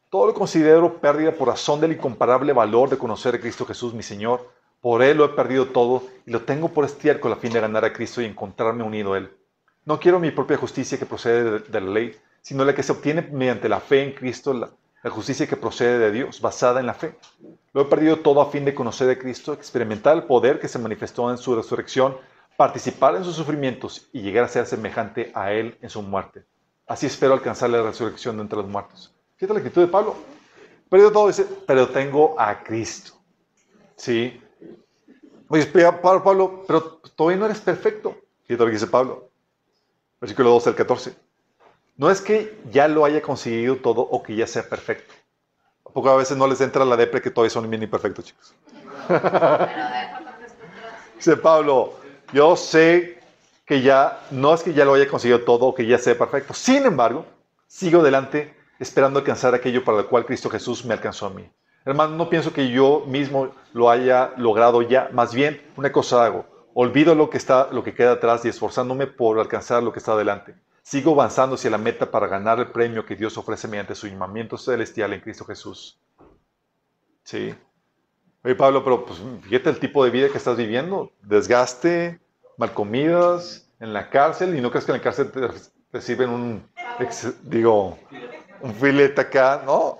todo lo considero pérdida por razón del incomparable valor de conocer a Cristo Jesús, mi Señor. Por Él lo he perdido todo y lo tengo por estiércol a fin de ganar a Cristo y encontrarme unido a Él. No quiero mi propia justicia que procede de la ley, sino la que se obtiene mediante la fe en Cristo, la, justicia que procede de Dios, basada en la fe. Lo he perdido todo a fin de conocer a Cristo, experimentar el poder que se manifestó en su resurrección, participar en sus sufrimientos y llegar a ser semejante a Él en su muerte. Así espero alcanzar la resurrección de entre los muertos. Fíjate la actitud de Pablo. Perdido todo, dice, pero tengo a Cristo. ¿Sí? Oye, Pablo, Pablo, pero todavía no eres perfecto. Lo que dice Pablo. Versículo 12 al 14. No es que ya lo haya conseguido todo o que ya sea perfecto. ¿A poco a veces no les entra la depre que todavía son bien imperfectos, chicos? [laughs] Dice Pablo, yo sé que ya, no es que ya lo haya conseguido todo o que ya sea perfecto. Sin embargo, sigo adelante esperando alcanzar aquello para lo cual Cristo Jesús me alcanzó a mí. Hermano, no pienso que yo mismo lo haya logrado ya. Más bien, una cosa hago. Olvido lo que, está, lo que queda atrás y esforzándome por alcanzar lo que está adelante. Sigo avanzando hacia la meta para ganar el premio que Dios ofrece mediante su llamamiento celestial en Cristo Jesús. Sí. Oye, Pablo, pero pues, fíjate el tipo de vida que estás viviendo. Desgaste, mal comidas, en la cárcel, y no crees que en la cárcel te reciben un, digo, un filete acá, ¿no?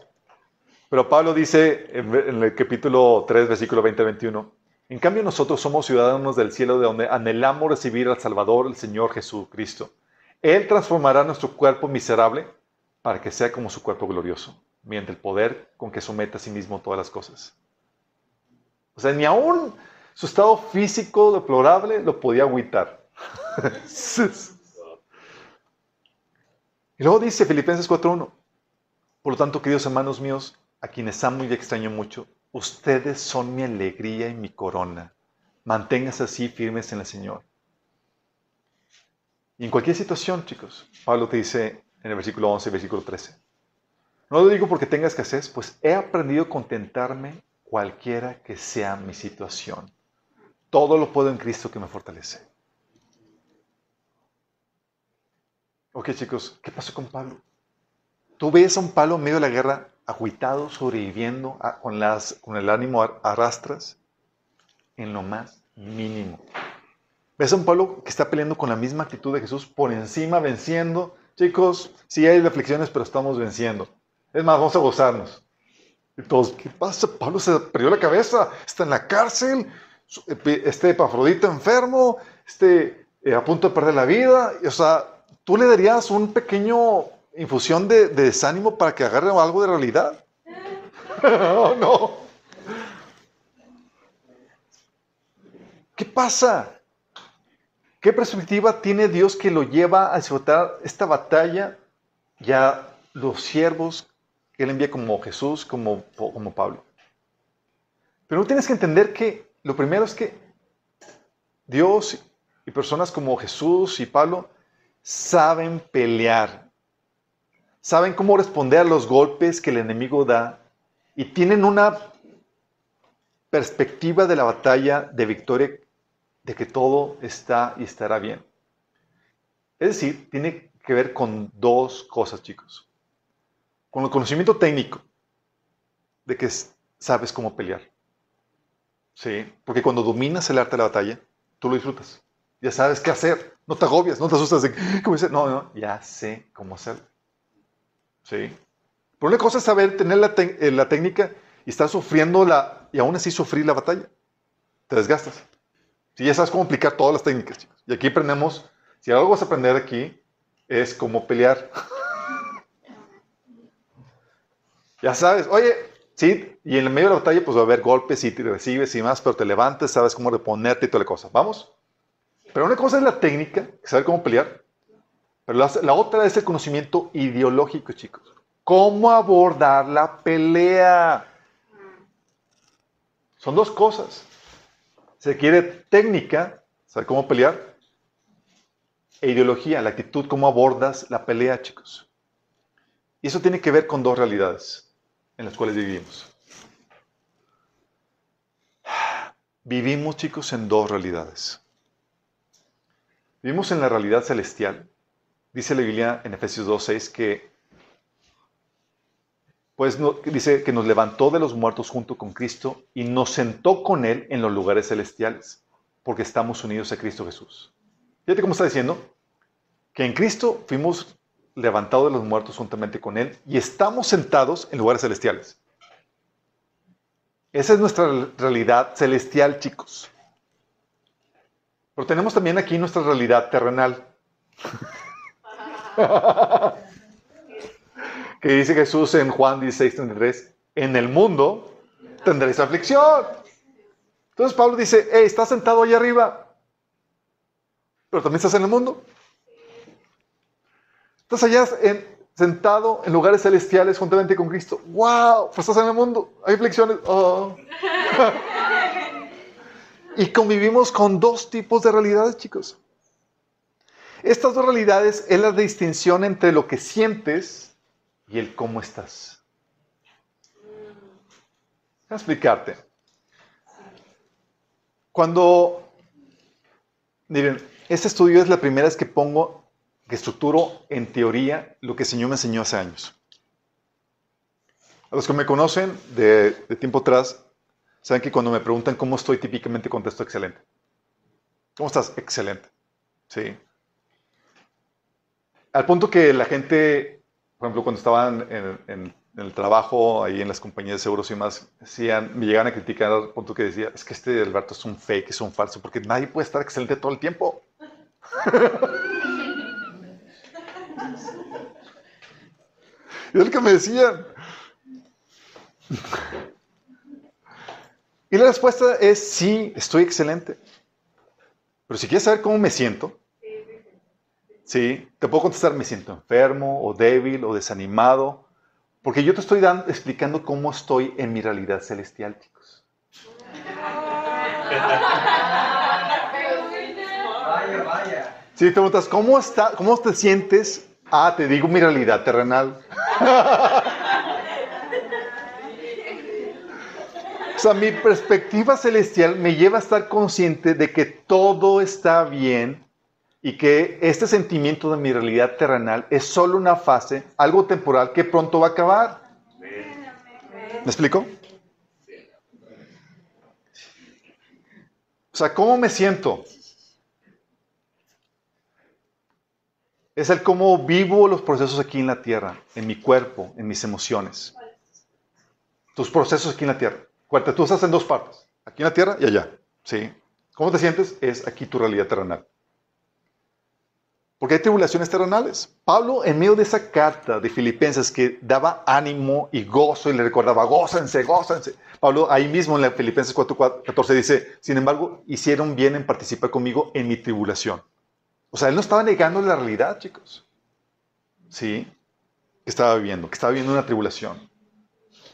Pero Pablo dice en el capítulo 3, versículo 20-21, en cambio nosotros somos ciudadanos del cielo de donde anhelamos recibir al Salvador, el Señor Jesucristo él transformará nuestro cuerpo miserable para que sea como su cuerpo glorioso, mediante el poder con que somete a sí mismo todas las cosas. O sea, ni aún su estado físico deplorable lo podía agüitar. [laughs] y luego dice Filipenses 4.1, por lo tanto, queridos hermanos míos, a quienes amo y extraño mucho, ustedes son mi alegría y mi corona. Manténganse así firmes en el Señor. Y en cualquier situación, chicos, Pablo te dice en el versículo 11 y versículo 13. No lo digo porque tenga escasez, pues he aprendido a contentarme cualquiera que sea mi situación. Todo lo puedo en Cristo que me fortalece. Ok, chicos, ¿qué pasó con Pablo? Tú ves a un Pablo en medio de la guerra, aguitado, sobreviviendo, con, las, con el ánimo arrastras, en lo más mínimo. Ves a un Pablo que está peleando con la misma actitud de Jesús, por encima, venciendo. Chicos, sí hay reflexiones, pero estamos venciendo. Es más, vamos a gozarnos. Y todos, ¿qué pasa? Pablo se perdió la cabeza, está en la cárcel, este Epafrodito enfermo, este eh, a punto de perder la vida. o sea, ¿tú le darías un pequeño infusión de, desánimo para que agarre algo de realidad? no, [laughs] no. ¿Qué pasa? ¿Qué perspectiva tiene Dios que lo lleva a disfrutar esta batalla ya los siervos que Él envía como Jesús, como, como Pablo? Pero tienes que entender que lo primero es que Dios y personas como Jesús y Pablo saben pelear, saben cómo responder a los golpes que el enemigo da y tienen una perspectiva de la batalla de victoria de que todo está y estará bien. Es decir, tiene que ver con dos cosas, chicos. Con el conocimiento técnico de que sabes cómo pelear. Sí, porque cuando dominas el arte de la batalla, tú lo disfrutas. Ya sabes qué hacer. No te agobias, no te asustas de cómo hacer. No, ya sé cómo hacerlo. Sí. Pero una cosa es saber tener la, eh, técnica y estar sufriendo la, y aún así sufrir la batalla. Te desgastas. Si ya sabes cómo aplicar todas las técnicas, chicos. Y aquí aprendemos, si algo vas a aprender aquí, es cómo pelear. [laughs] ya sabes, oye, sí, y en el medio de la batalla pues va a haber golpes y te recibes y más, pero te levantes, sabes cómo reponerte y toda la cosa. ¿Vamos? Pero una cosa es la técnica, saber cómo pelear. Pero la, otra es el conocimiento ideológico, chicos. ¿Cómo abordar la pelea? Son dos cosas. Se quiere técnica, saber cómo pelear, e ideología, la actitud, cómo abordas la pelea, chicos. Y eso tiene que ver con dos realidades en las cuales vivimos. Vivimos, chicos, en dos realidades. Vivimos en la realidad celestial. Dice la Biblia en Efesios 2.6 que pues dice que nos levantó de los muertos junto con Cristo y nos sentó con Él en los lugares celestiales, porque estamos unidos a Cristo Jesús. Fíjate cómo está diciendo, que en Cristo fuimos levantados de los muertos juntamente con Él y estamos sentados en lugares celestiales. Esa es nuestra realidad celestial, chicos. Pero tenemos también aquí nuestra realidad terrenal. [laughs] [laughs] que dice Jesús en Juan 16, 33, en el mundo tendréis aflicción. Entonces Pablo dice, hey, estás sentado ahí arriba, pero también estás en el mundo. Estás allá sentado en lugares celestiales juntamente con Cristo. ¡Wow! Pues estás en el mundo. Hay aflicciones. Oh. [laughs] y convivimos con dos tipos de realidades, chicos. Estas dos realidades es la distinción entre lo que sientes y el cómo estás. Voy a explicarte. Cuando, miren, este estudio es la primera vez que pongo, que estructuro en teoría lo que el Señor me enseñó hace años. A los que me conocen de, de tiempo atrás, saben que cuando me preguntan cómo estoy, típicamente contesto excelente. ¿Cómo estás? Excelente. Sí. Al punto que la gente por ejemplo, cuando estaban en, el trabajo, ahí en las compañías de seguros y más, me llegaban a criticar al punto que decía, es que este Alberto es un fake, es un falso, porque nadie puede estar excelente todo el tiempo. [laughs] y es lo que me decían. y la respuesta es, sí, estoy excelente. Pero si quieres saber cómo me siento, Sí, te puedo contestar, me siento enfermo o débil o desanimado Porque yo te estoy dando, explicando cómo estoy en mi realidad celestial, chicos. Vaya, vaya. Si te preguntas, ¿cómo, está, ¿cómo te sientes? Ah, te digo mi realidad terrenal. [laughs] O sea, mi perspectiva celestial me lleva a estar consciente de que todo está bien y que este sentimiento de mi realidad terrenal es solo una fase, algo temporal que pronto va a acabar. ¿Me explico? O sea, ¿cómo me siento? Es el cómo vivo los procesos aquí en la tierra, en mi cuerpo, en mis emociones. Tus procesos aquí en la tierra. Cuarta, tú estás en dos partes, aquí en la tierra y allá. ¿sí? ¿Cómo te sientes? Es aquí tu realidad terrenal. Porque hay tribulaciones terrenales. Pablo, en medio de esa carta de Filipenses que daba ánimo y gozo y le recordaba, gózanse, gózanse. Pablo ahí mismo en la Filipenses 4.14 dice, sin embargo, hicieron bien en participar conmigo en mi tribulación. O sea, él no estaba negando la realidad, chicos. Sí, que estaba viviendo, que estaba viviendo una tribulación.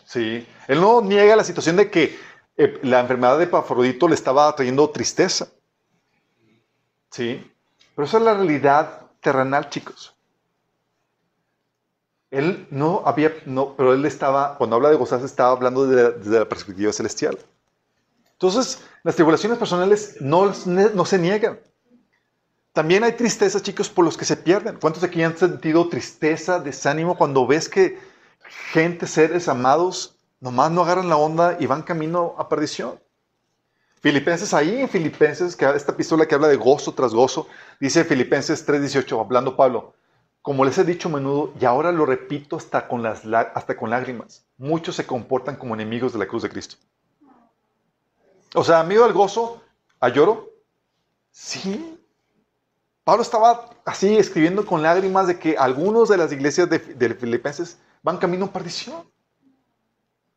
¿sí? Él no niega la situación de que eh, la enfermedad de Epafrodito le estaba trayendo tristeza. ¿Sí? Pero esa es la realidad terrenal, chicos. Él no había, no, pero él estaba, cuando habla de gozarse, estaba hablando desde la perspectiva celestial. Entonces, las tribulaciones personales no, no se niegan. También hay tristeza, chicos, por los que se pierden. ¿Cuántos aquí han sentido tristeza, desánimo cuando ves que gente, seres amados, nomás no agarran la onda y van camino a perdición. Filipenses, ahí en Filipenses, que esta epístola que habla de gozo tras gozo, dice Filipenses 3:18, hablando Pablo, como les he dicho a menudo, y ahora lo repito hasta con, las, hasta con lágrimas, muchos se comportan como enemigos de la cruz de Cristo. O sea, amigo del gozo, ¿a lloro? Sí. Pablo estaba así escribiendo con lágrimas de que algunos de las iglesias de, de Filipenses van camino a perdición.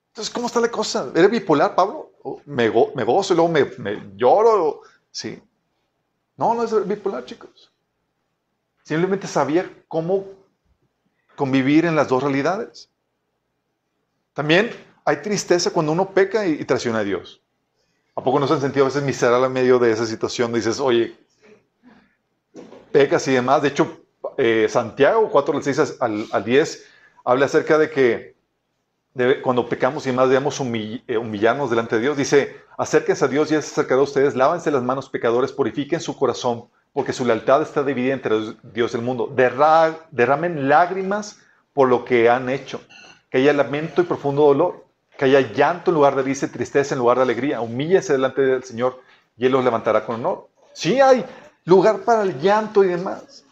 Entonces, ¿cómo está la cosa? ¿Eres bipolar, Pablo? ¿Me, me gozo y luego me, lloro? Sí. No, no es bipolar, chicos. Simplemente sabía cómo convivir en las dos realidades. También hay tristeza cuando uno peca y, traiciona a Dios. ¿A poco no se han sentido a veces miserable en medio de esa situación? Dices, oye, pecas y demás. De hecho, eh, Santiago 4, 6 al, al 10 habla acerca de que cuando pecamos y más debemos eh, humillarnos delante de Dios. Dice, acérquense a Dios y es acercado a ustedes, lávense las manos pecadores, purifiquen su corazón, porque su lealtad está dividida entre Dios y el mundo. derramen lágrimas por lo que han hecho, que haya lamento y profundo dolor, que haya llanto en lugar de risa tristeza en lugar de alegría. Humíllense delante del Señor y Él los levantará con honor. Sí hay lugar para el llanto y demás.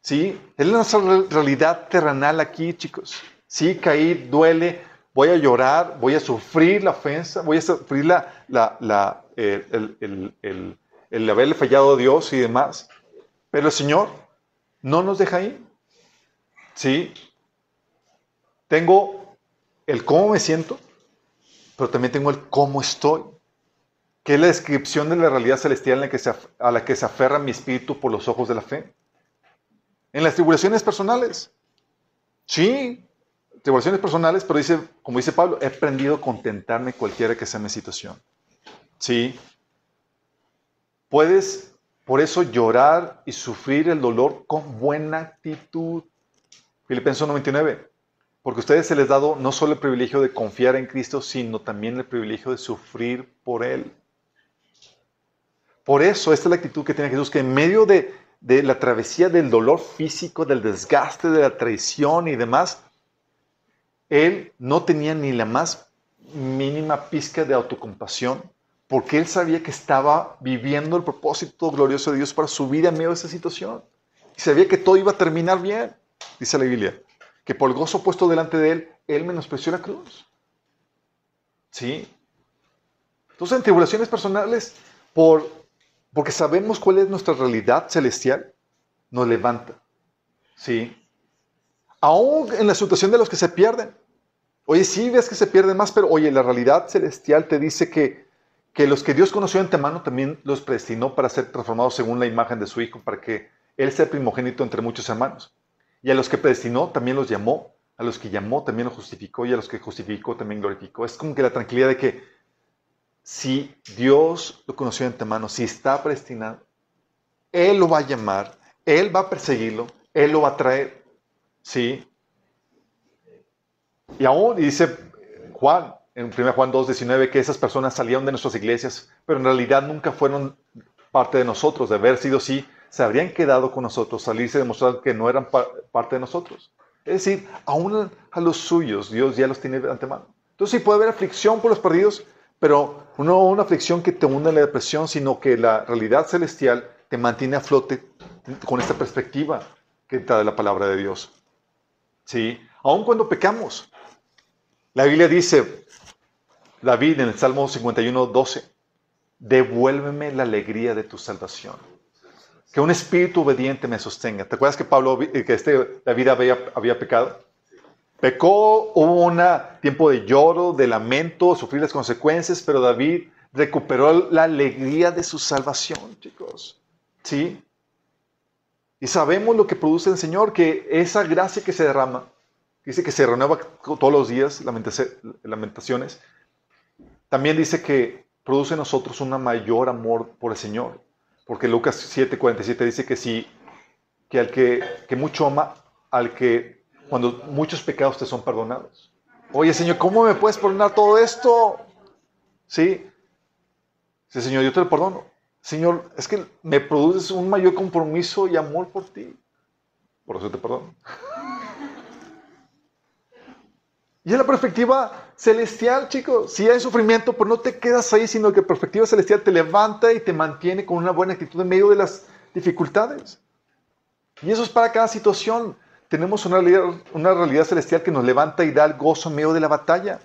¿Sí? Es nuestra realidad terrenal aquí, chicos. Sí, caí, duele, voy a llorar, voy a sufrir la ofensa, voy a sufrir la, la, el, el, haberle fallado a Dios y demás. Pero el Señor no nos deja ahí. ¿Sí? Tengo el cómo me siento, pero también tengo el cómo estoy, que es la descripción de la realidad celestial a la que se aferra mi espíritu por los ojos de la fe. En las tribulaciones personales. Sí, tribulaciones personales, pero dice, como dice Pablo, he aprendido a contentarme cualquiera que sea mi situación. Sí. Puedes por eso llorar y sufrir el dolor con buena actitud. Filipenses 99. Porque a ustedes se les ha dado no solo el privilegio de confiar en Cristo, sino también el privilegio de sufrir por Él. Por eso, esta es la actitud que tiene Jesús, que en medio de de la travesía del dolor físico, del desgaste, de la traición y demás, él no tenía ni la más mínima pizca de autocompasión, porque él sabía que estaba viviendo el propósito glorioso de Dios para su vida en medio de esa situación. Y sabía que todo iba a terminar bien, dice la Biblia, que por el gozo puesto delante de él, él menospreció la cruz. ¿Sí? Entonces, en tribulaciones personales, por porque sabemos cuál es nuestra realidad celestial, nos levanta. ¿Sí? Aún en la situación de los que se pierden. Oye, sí ves que se pierden más, pero oye, la realidad celestial te dice que, que los que Dios conoció de antemano también los predestinó para ser transformados según la imagen de su Hijo, para que Él sea primogénito entre muchos hermanos. Y a los que predestinó también los llamó. a los que llamó también lo justificó y a los que justificó también glorificó. Es como que la tranquilidad de que si Dios lo conoció de antemano, si está predestinado, Él lo va a llamar, Él va a perseguirlo, Él lo va a traer. ¿Sí? Y aún dice Juan, en 1 Juan 2.19, que esas personas salieron de nuestras iglesias, pero en realidad nunca fueron parte de nosotros. De haber sido así, se habrían quedado con nosotros, salirse demostrar que no eran parte de nosotros. Es decir, aún a los suyos, Dios ya los tiene de antemano. Entonces sí puede haber aflicción por los perdidos, pero no una aflicción que te hunde en la depresión, sino que la realidad celestial te mantiene a flote con esta perspectiva que te da la palabra de Dios. ¿Sí? Aun cuando pecamos. La Biblia dice, David en el Salmo 51, 12, devuélveme la alegría de tu salvación. Que un espíritu obediente me sostenga. ¿Te acuerdas que Pablo, que este David había, había pecado? Pecó, hubo un tiempo de lloro, de lamento, sufrir las consecuencias, pero David recuperó la alegría de su salvación, chicos. ¿Sí? Y sabemos lo que produce el Señor, que esa gracia que se derrama, dice que se renueva todos los días, lamentaciones, también dice que produce en nosotros un mayor amor por el Señor. Porque Lucas 7:47 dice que sí, que al que, que mucho ama, al que cuando muchos pecados te son perdonados. Oye, Señor, ¿cómo me puedes perdonar todo esto? Sí. Sí, Señor, yo te lo perdono. Señor, es que me produces un mayor compromiso y amor por ti. Por eso te perdono. Y es la perspectiva celestial, chicos. Si hay sufrimiento, pues no te quedas ahí, sino que la perspectiva celestial te levanta y te mantiene con una buena actitud en medio de las dificultades. Y eso es para cada situación tenemos una realidad, una realidad celestial que nos levanta y da el gozo en medio de la batalla.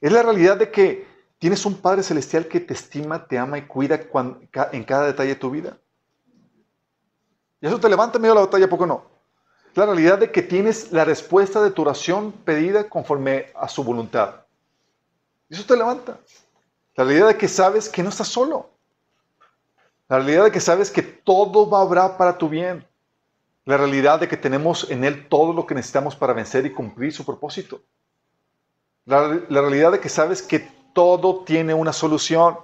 Es la realidad de que tienes un Padre celestial que te estima, te ama y cuida en cada detalle de tu vida. Y eso te levanta en medio de la batalla, ¿poco no? La realidad de que tienes la respuesta de tu oración pedida conforme a su voluntad. Eso te levanta. La realidad de que sabes que no estás solo. La realidad de que sabes que todo va a obrar para tu bien. La realidad de que tenemos en Él todo lo que necesitamos para vencer y cumplir su propósito. La, realidad de que sabes que todo tiene una solución.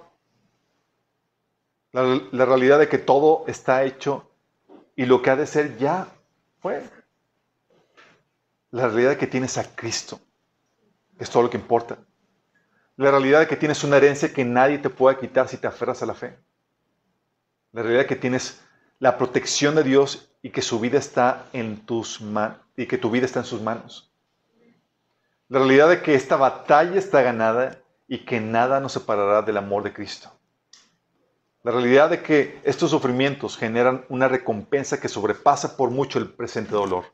La, la, realidad de que todo está hecho y lo que ha de ser ya fue. La realidad de que tienes a Cristo. Es todo lo que importa. La realidad de que tienes una herencia que nadie te puede quitar si te aferras a la fe. La realidad de que tienes la protección de Dios y que su vida está en tus manos y que tu vida está en sus manos. La realidad de que esta batalla está ganada y que nada nos separará del amor de Cristo. La realidad de que estos sufrimientos generan una recompensa que sobrepasa por mucho el presente dolor.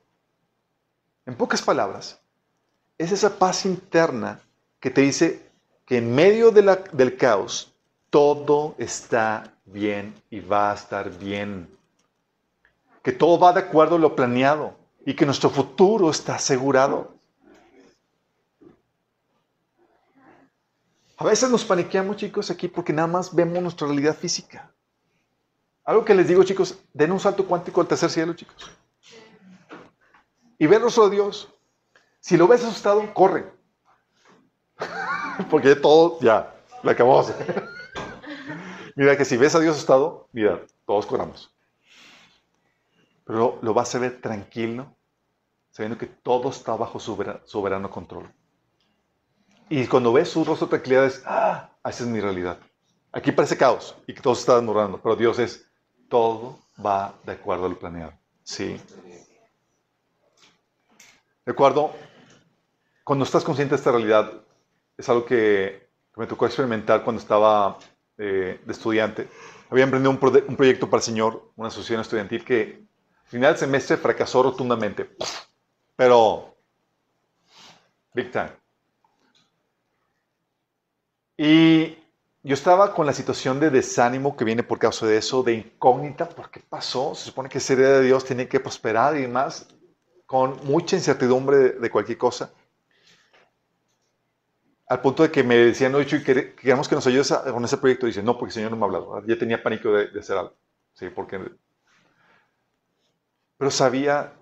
En pocas palabras, es esa paz interna que te dice que en medio del caos todo está bien y va a estar bien que todo va de acuerdo a lo planeado y que nuestro futuro está asegurado. A veces nos paniqueamos, chicos, aquí porque nada más vemos nuestra realidad física. Algo que les digo, chicos, den un salto cuántico al tercer cielo, chicos. Y ven rostro de Dios. Si lo ves asustado, corre. [laughs] porque todo, ya, lo acabamos. [laughs] mira que si ves a Dios asustado, mira, todos corramos pero lo vas a ver tranquilo, sabiendo que todo está bajo su soberano control. Y cuando ves su rostro de tranquilidad, es, ah, esa es mi realidad. Aquí parece caos y que todo se está desmoronando, pero Dios es, todo va de acuerdo al planeado. Sí. Recuerdo, cuando estás consciente de esta realidad, es algo que, me tocó experimentar cuando estaba eh, de estudiante. Había emprendido un, proyecto para el Señor, una asociación estudiantil que Final del semestre fracasó rotundamente. Pero, big time. Y yo estaba con la situación de desánimo que viene por causa de eso, de incógnita, ¿por qué pasó? Se supone que ser de Dios tiene que prosperar y demás, con mucha incertidumbre de, cualquier cosa. Al punto de que me decían, no, y queremos que nos ayudes con ese proyecto. Y dice, no, porque el Señor no me ha hablado. Ya tenía pánico de, de hacer algo. Sí, porque pero sabía,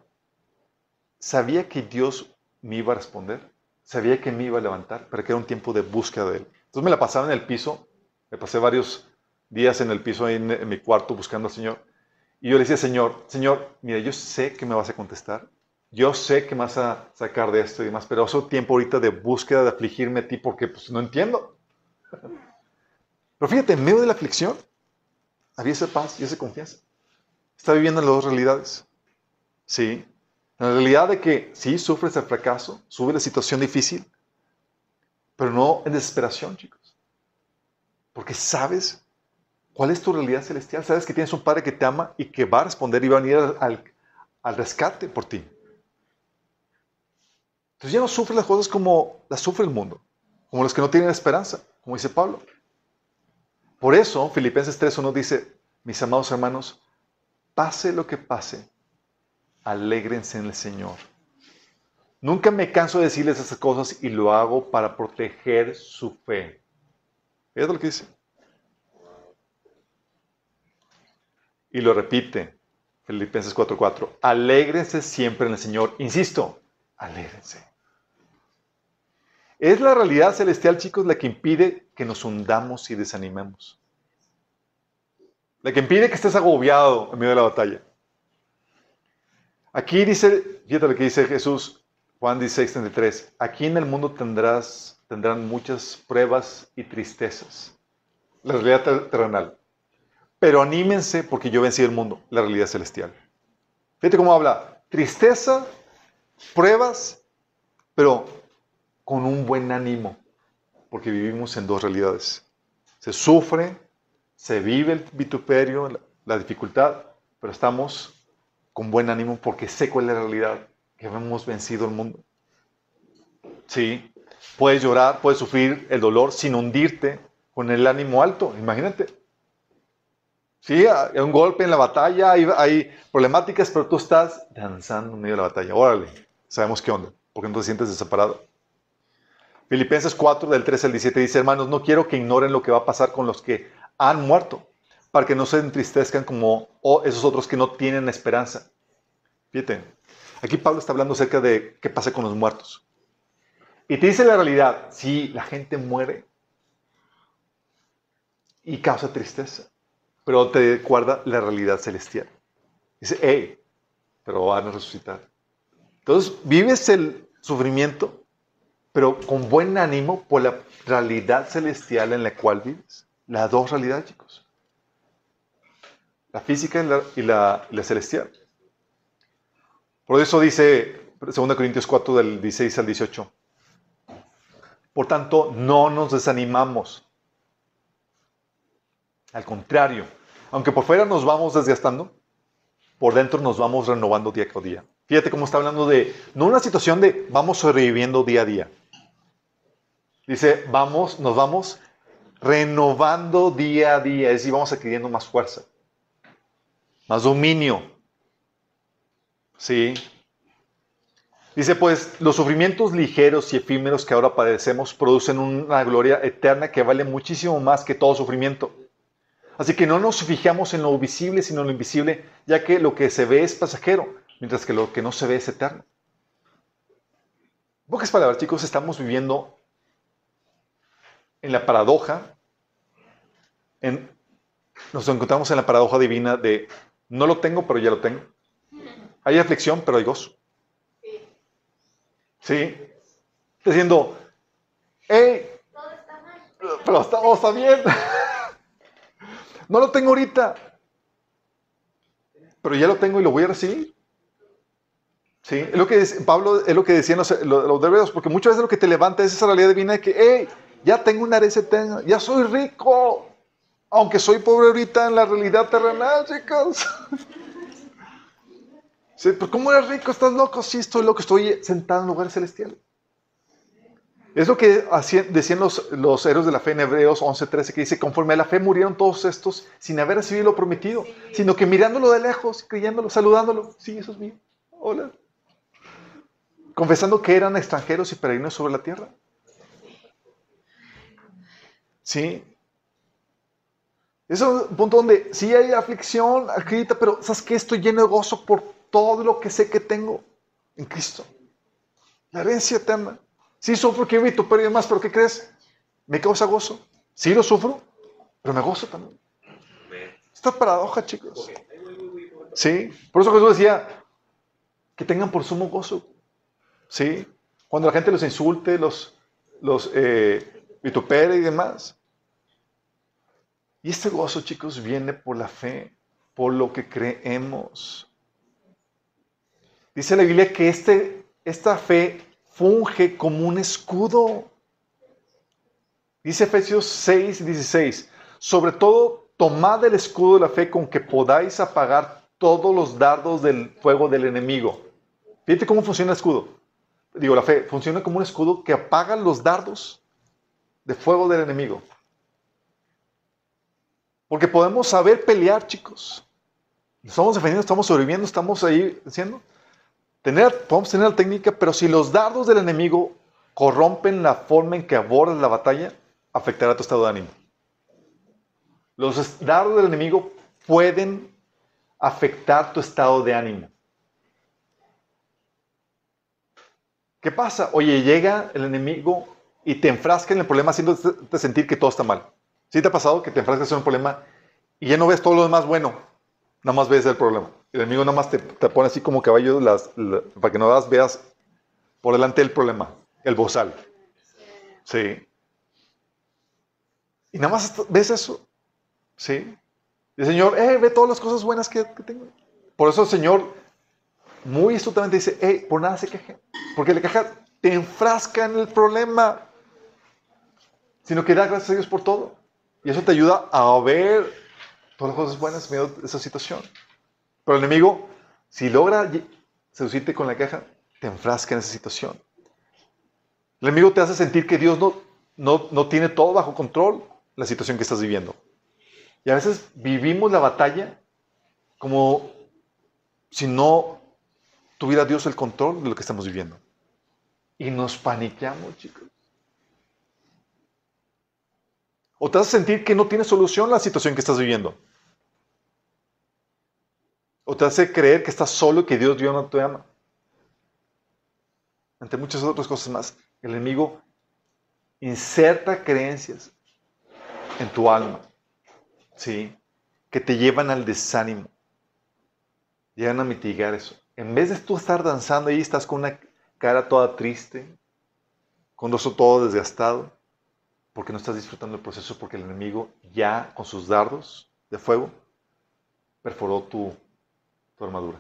sabía que Dios me iba a responder, sabía que me iba a levantar, pero que era un tiempo de búsqueda de Él. Entonces me la pasaba en el piso, me pasé varios días en el piso ahí en, mi cuarto buscando al Señor. Y yo le decía, Señor, Señor, mira, yo sé que me vas a contestar, yo sé que me vas a sacar de esto y demás, pero es tiempo ahorita de búsqueda, de afligirme a ti, porque pues no entiendo. Pero fíjate, en medio de la aflicción, había esa paz y esa confianza. Está viviendo en las dos realidades. Sí. En la realidad de que sí, sufres el fracaso, sube la situación difícil, pero no en desesperación, chicos. Porque sabes cuál es tu realidad celestial. Sabes que tienes un Padre que te ama y que va a responder y va a venir al rescate por ti. Entonces ya no sufres las cosas como las sufre el mundo, como los que no tienen esperanza, como dice Pablo. Por eso, Filipenses 3.1 dice, mis amados hermanos, pase lo que pase, alégrense en el Señor. Nunca me canso de decirles esas cosas y lo hago para proteger su fe. Fíjate lo que dice. Y lo repite, Filipenses 4:4. Alégrense siempre en el Señor. Insisto, alégrense. Es la realidad celestial, chicos, la que impide que nos hundamos y desanimemos. La que impide que estés agobiado en medio de la batalla. Aquí dice, fíjate lo que dice Jesús, Juan 16, 33. Aquí en el mundo tendrás, tendrán muchas pruebas y tristezas. La realidad terrenal. Pero anímense porque yo vencí el mundo, la realidad celestial. Fíjate cómo habla. Tristeza, pruebas, pero con un buen ánimo, porque vivimos en dos realidades. Se sufre, se vive el vituperio, la, dificultad, pero estamos con buen ánimo porque sé cuál es la realidad, que hemos vencido el mundo. Sí, puedes llorar, puedes sufrir el dolor sin hundirte con el ánimo alto, imagínate. Sí, hay un golpe en la batalla, hay, hay, problemáticas, pero tú estás danzando en medio de la batalla. Órale, sabemos qué onda, porque no te sientes desaparado. Filipenses 4, del 13 al 17 dice, hermanos, no quiero que ignoren lo que va a pasar con los que han muerto, para que no se entristezcan como esos otros que no tienen esperanza. Fíjate, aquí Pablo está hablando acerca de qué pasa con los muertos. Y te dice la realidad, si la gente muere y causa tristeza, pero te guarda la realidad celestial. Dice, hey, pero van a resucitar. Entonces, vives el sufrimiento, pero con buen ánimo por la realidad celestial en la cual vives. Las dos realidades, chicos. La física y la, celestial. Por eso dice 2 Corintios 4 del 16 al 18. Por tanto, no nos desanimamos. Al contrario, aunque por fuera nos vamos desgastando, por dentro nos vamos renovando día a día. Fíjate cómo está hablando de, no una situación de vamos sobreviviendo día a día. Dice, vamos, nos vamos renovando día a día, es decir, vamos adquiriendo más fuerza, más dominio. ¿Sí? Dice, pues los sufrimientos ligeros y efímeros que ahora padecemos producen una gloria eterna que vale muchísimo más que todo sufrimiento. Así que no nos fijamos en lo visible, sino en lo invisible, ya que lo que se ve es pasajero, mientras que lo que no se ve es eterno. En pocas palabras, chicos, estamos viviendo en la paradoja, nos encontramos en la paradoja divina de no lo tengo, pero ya lo tengo. Hay aflicción, pero hay gozo. Sí. Diciendo, hey, pero estamos está bien. [laughs] no lo tengo ahorita, pero ya lo tengo y lo voy a recibir. Sí, es lo que Pablo es lo que decían los, los, porque muchas veces lo que te levanta es esa realidad divina de que, hey, ya tengo una herencia ya soy rico, aunque soy pobre ahorita en la realidad terrenal, chicos. [laughs] Sí, pues ¿cómo eres rico? ¿Estás loco? Sí, estoy loco, estoy sentado en lugar celestial. Es lo que decían los, los héroes de la fe en Hebreos 11:13, que dice, conforme a la fe murieron todos estos sin haber recibido lo prometido, sino que mirándolo de lejos, creyéndolo, saludándolo. Sí, eso es mío. Hola. Confesando que eran extranjeros y peregrinos sobre la tierra. ¿Sí? Es un punto donde sí hay aflicción, acredita, pero ¿sabes qué? Estoy lleno de gozo por todo lo que sé que tengo en Cristo. La herencia eterna. Sí sufro que vituperio y demás, pero ¿qué crees? Me causa gozo. Sí lo sufro, pero me gozo también. Esta paradoja, chicos. Sí, por eso Jesús decía que tengan por sumo gozo. Sí, cuando la gente los insulte, los, los eh, vitupere y demás. Y este gozo, chicos, viene por la fe, por lo que creemos. Dice la Biblia que este, esta fe funge como un escudo. Dice Efesios 6, 16. Sobre todo, tomad el escudo de la fe con que podáis apagar todos los dardos del fuego del enemigo. Fíjate cómo funciona el escudo. Digo, la fe funciona como un escudo que apaga los dardos de fuego del enemigo. Porque podemos saber pelear, chicos. Estamos defendiendo, estamos sobreviviendo, estamos ahí diciendo. Tener, podemos tener la técnica, pero si los dardos del enemigo corrompen la forma en que abordas la batalla, afectará tu estado de ánimo. Los dardos del enemigo pueden afectar tu estado de ánimo. ¿Qué pasa? Oye, llega el enemigo y te enfrasca en el problema haciéndote sentir que todo está mal. ¿Sí te ha pasado que te enfrascas en un problema y ya no ves todo lo demás bueno? Nada más ves el problema. El enemigo nada más te, pone así como caballo las, para que no las veas por delante del problema, el bozal. Sí. Y nada más ves eso. Sí. Y el Señor, eh, ve todas las cosas buenas que, tengo. Por eso el Señor muy astutamente dice, eh, por nada se queje. Porque le queja, te enfrasca en el problema. Sino que da gracias a Dios por todo. Y eso te ayuda a ver todas las cosas buenas en medio de esa situación. Pero el enemigo, si logra seducirte con la queja, te enfrasca en esa situación. El enemigo te hace sentir que Dios no, no, no tiene todo bajo control, la situación que estás viviendo. Y a veces vivimos la batalla como si no tuviera Dios el control de lo que estamos viviendo. Y nos paniqueamos, chicos. O te hace sentir que no tiene solución la situación que estás viviendo. O te hace creer que estás solo y que Dios, Dios no te ama. Entre muchas otras cosas más, el enemigo inserta creencias en tu alma, ¿sí? Que te llevan al desánimo. Llegan a mitigar eso. En vez de tú estar danzando ahí, estás con una cara toda triste, con rostro todo desgastado, porque no estás disfrutando el proceso, porque el enemigo ya con sus dardos de fuego perforó tu, armadura.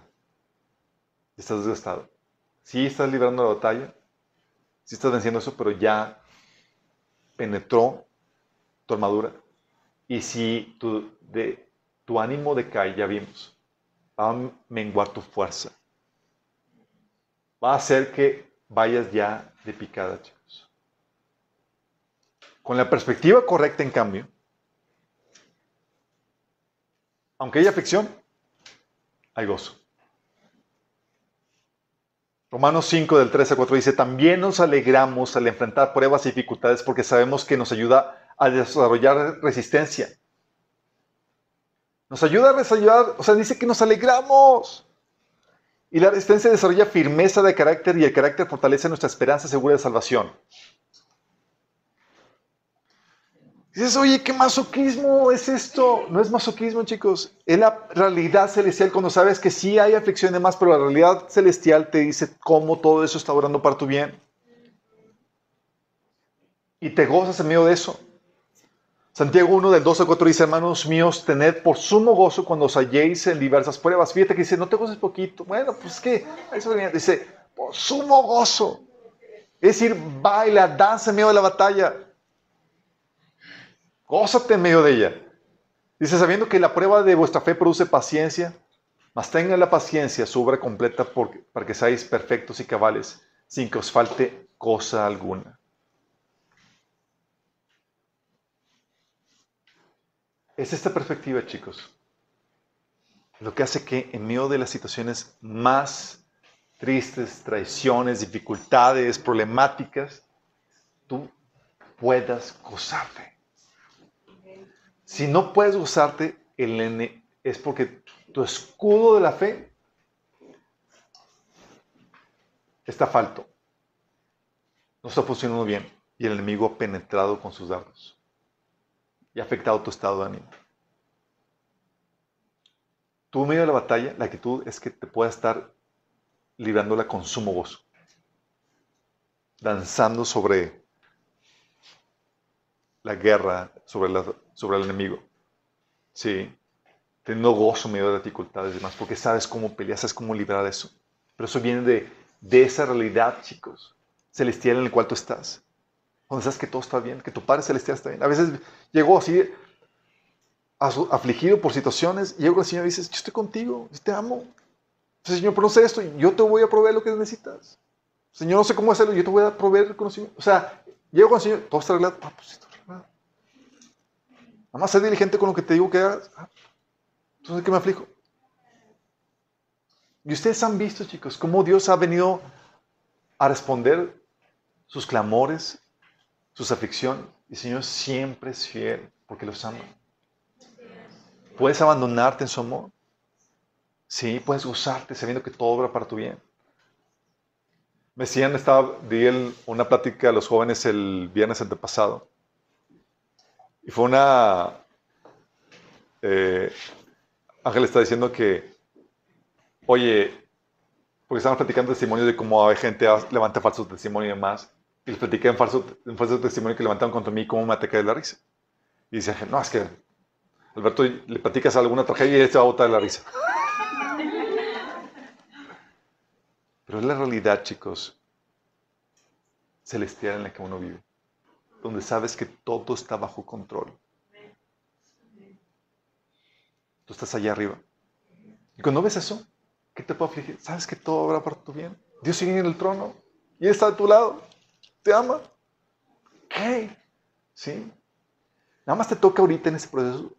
Estás desgastado. Sí estás librando la batalla, sí estás venciendo eso, pero ya penetró tu armadura. Y si tu, de, tu ánimo decae, ya vimos, va a menguar tu fuerza. Va a hacer que vayas ya de picada, con la perspectiva correcta, en cambio, aunque haya aflicción, hay gozo. Romanos 5 del 13 a 4 dice, también nos alegramos al enfrentar pruebas y dificultades porque sabemos que nos ayuda a desarrollar resistencia. Nos ayuda a desarrollar, o sea, dice que nos alegramos. Y la resistencia desarrolla firmeza de carácter y el carácter fortalece nuestra esperanza segura de salvación. Dices, oye, ¿qué masoquismo es esto? No es masoquismo, chicos. Es la realidad celestial cuando sabes que sí hay aflicción y demás, pero la realidad celestial te dice cómo todo eso está orando para tu bien. Y te gozas en medio de eso. Santiago 1 del 12 al 4 dice, hermanos míos, tened por sumo gozo cuando os halléis en diversas pruebas. Fíjate que dice, no te goces poquito. Bueno, pues que, dice, por sumo gozo. Es decir, baila, danza en medio de la batalla. Gózate en medio de ella. Dice, sabiendo que la prueba de vuestra fe produce paciencia, mas tenga la paciencia su obra completa para que seáis perfectos y cabales, sin que os falte cosa alguna. Es esta perspectiva, chicos, lo que hace que en medio de las situaciones más tristes, traiciones, dificultades, problemáticas, tú puedas gozarte. Si no puedes gozarte, el es porque tu escudo de la fe está falto. no está funcionando bien y el enemigo ha penetrado con sus dardos y ha afectado tu estado de ánimo. Tú en medio de la batalla, la actitud es que te pueda estar librándola con sumo gozo, danzando sobre la guerra, sobre, la, sobre el enemigo. Sí, teniendo gozo en medio de dificultades y demás, porque sabes cómo pelear, sabes cómo librar eso. Pero eso viene de, de esa realidad, chicos, celestial en el cual tú estás. Donde sabes que todo está bien, que tu Padre Celestial está bien. A veces llegó así afligido por situaciones y llegó el Señor y dices, yo estoy contigo, te amo. Señor, pero no sé esto, yo te voy a proveer lo que necesitas. Señor, no sé cómo hacerlo, yo te voy a proveer el conocimiento. O sea, llego con el Señor, todo está arreglado. Ah, pues. Nada más diligente con lo que te digo que hagas. Ah, entonces, ¿qué me aflijo? Y ustedes han visto, chicos, cómo Dios ha venido a responder sus clamores, sus aflicciones. Y el Señor siempre es fiel porque los ama. Puedes abandonarte en su amor. Sí, puedes gozarte sabiendo que todo obra para tu bien. Me decían, estaba, di una plática a los jóvenes el viernes antepasado. Y fue una... Eh, Ángel está diciendo que, oye, porque estaban platicando testimonios de cómo hay gente levanta falsos testimonios y demás. Y les platiqué en falso, en falso testimonio que levantaron contra mí cómo me ataqué de la risa. Y dice, no, es que Alberto, le platicas alguna tragedia y él se va a botar de la risa. Pero es la realidad, chicos, celestial en la que uno vive, donde sabes que todo está bajo control. Tú estás allá arriba. Y cuando ves eso, ¿qué te puede afligir? Sabes que todo habrá para tu bien. Dios sigue en el trono y está de tu lado. Te ama. ¿Qué? ¿Sí? Nada más te toca ahorita en ese proceso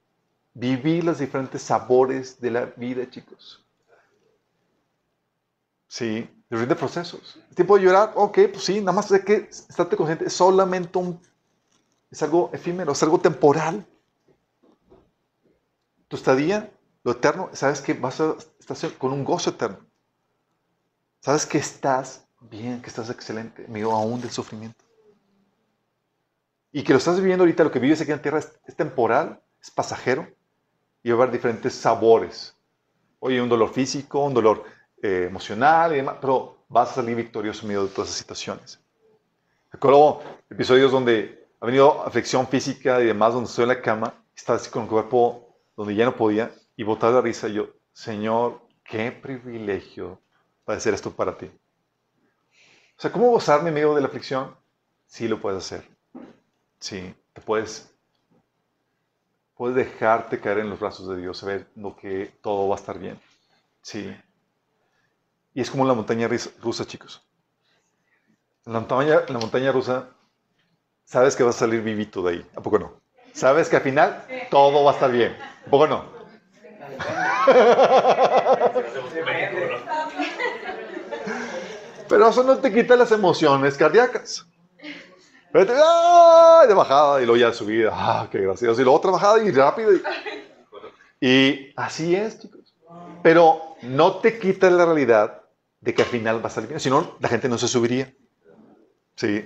vivir los diferentes sabores de la vida, chicos. Sí, diferentes procesos. ¿Es tiempo de llorar? Ok, pues sí, nada más hay que estarte consciente. Es solamente un. Es algo efímero, es algo temporal. Tu estadía, lo eterno, sabes que vas a estar con un gozo eterno. Sabes que estás bien, que estás excelente, medio aún del sufrimiento. Y que lo estás viviendo ahorita, lo que vives aquí en la tierra es, temporal, es pasajero y va a haber diferentes sabores. Oye, un dolor físico, un dolor eh, emocional y demás, pero vas a salir victorioso en medio de todas esas situaciones. Recuerdo episodios donde ha venido aflicción física y demás, donde estoy en la cama, estaba así con el cuerpo donde ya no podía y botar la risa. Y yo, Señor, qué privilegio hacer esto para ti. O sea, ¿cómo gozarme en medio de la aflicción? Sí lo puedes hacer. Sí, te puedes, puedes dejarte caer en los brazos de Dios, sabiendo que todo va a estar bien. Sí. Y es como la montaña rusa, chicos. La montaña, la montaña rusa, sabes que vas a salir vivito de ahí. ¿A poco no? Sabes que al final todo va a estar bien. ¿A poco no? Pero eso no te quita las emociones cardíacas. De bajada y luego ya de subida. Ah, qué gracioso. Y luego otra bajada y rápido. Y, así es, chicos. Pero no te quita la realidad de que al final va a salir bien. Si no, la gente no se subiría. Sí.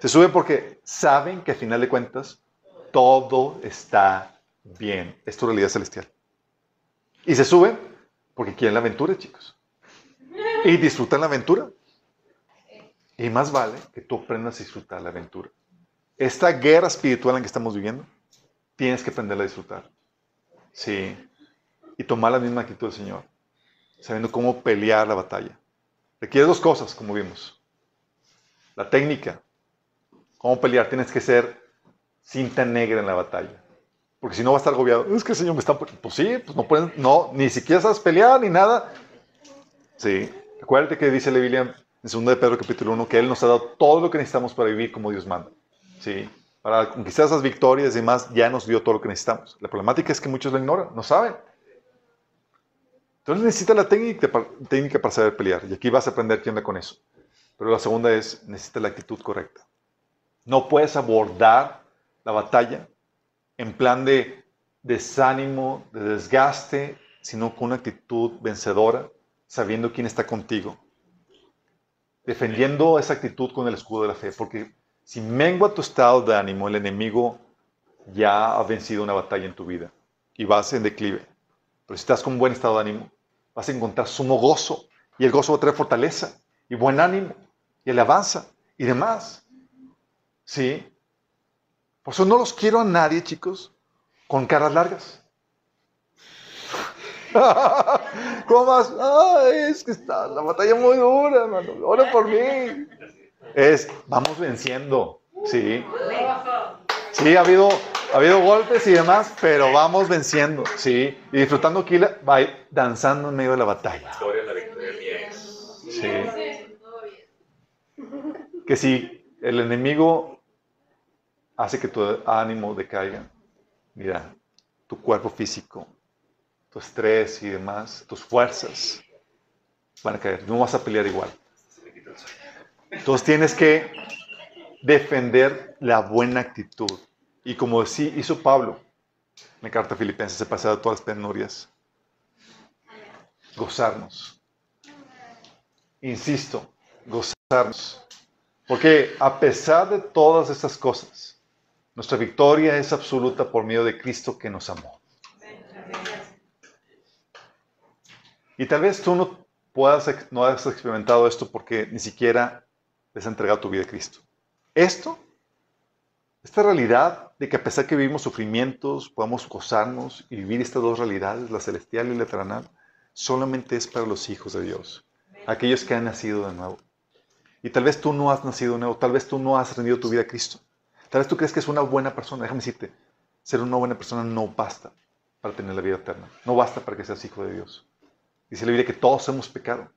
Se sube porque saben que al final de cuentas todo está bien. Es tu realidad celestial. Y se suben porque quieren la aventura, chicos. Y disfrutan la aventura. Y más vale que tú aprendas a disfrutar la aventura. Esta guerra espiritual en que estamos viviendo, tienes que aprender a disfrutar. Sí. Y tomar la misma actitud del Señor, sabiendo cómo pelear la batalla. Requiere dos cosas, como vimos. La técnica. Cómo pelear. Tienes que ser cinta negra en la batalla. Porque si no va a estar agobiado. Es que el Señor me está... Pues sí, pues no pueden... No, ni siquiera sabes pelear ni nada. Sí. Acuérdate que dice la Biblia en 2 de Pedro capítulo 1 que Él nos ha dado todo lo que necesitamos para vivir como Dios manda. ¿sí? Para conquistar esas victorias y demás, ya nos dio todo lo que necesitamos. La problemática es que muchos lo ignoran, no saben. Entonces necesita la técnica, técnica para saber pelear. Y aquí vas a aprender qué onda con eso. Pero la segunda es, necesita la actitud correcta. No puedes abordar la batalla en plan de desánimo, de desgaste, sino con una actitud vencedora, sabiendo quién está contigo defendiendo esa actitud con el escudo de la fe, porque si mengua tu estado de ánimo, el enemigo ya ha vencido una batalla en tu vida y vas en declive. Pero si estás con buen estado de ánimo, vas a encontrar sumo gozo y el gozo va a traer fortaleza y buen ánimo y alabanza y demás. ¿Sí? Por eso no los quiero a nadie, chicos, con caras largas. [laughs] ¿Cómo más? Ay, es que está la batalla muy dura, hermano. Ora por mí. Es, vamos venciendo. Sí. Sí, ha habido, ha habido golpes y demás, pero vamos venciendo. Sí. Y disfrutando aquí, va danzando en medio de la batalla. Sí. Que si el enemigo hace que tu ánimo decaiga, mira, tu cuerpo físico tu estrés y demás, tus fuerzas van a caer. No vas a pelear igual. Entonces tienes que defender la buena actitud. Y como sí hizo Pablo en la carta a Filipenses, se pasado todas las penurias. Gozarnos. Insisto, gozarnos. Porque a pesar de todas estas cosas, nuestra victoria es absoluta por medio de Cristo que nos amó. Y tal vez tú no puedas, no has experimentado esto porque ni siquiera les has entregado tu vida a Cristo. Esto, esta realidad de que a pesar que vivimos sufrimientos, podamos gozarnos y vivir estas dos realidades, la celestial y la terrenal, solamente es para los hijos de Dios, aquellos que han nacido de nuevo. Y tal vez tú no has nacido de nuevo, tal vez tú no has rendido tu vida a Cristo. Tal vez tú crees que es una buena persona. Déjame decirte, ser una buena persona no basta para tener la vida eterna. No basta para que seas hijo de Dios. Dice la Biblia que todos hemos pecado.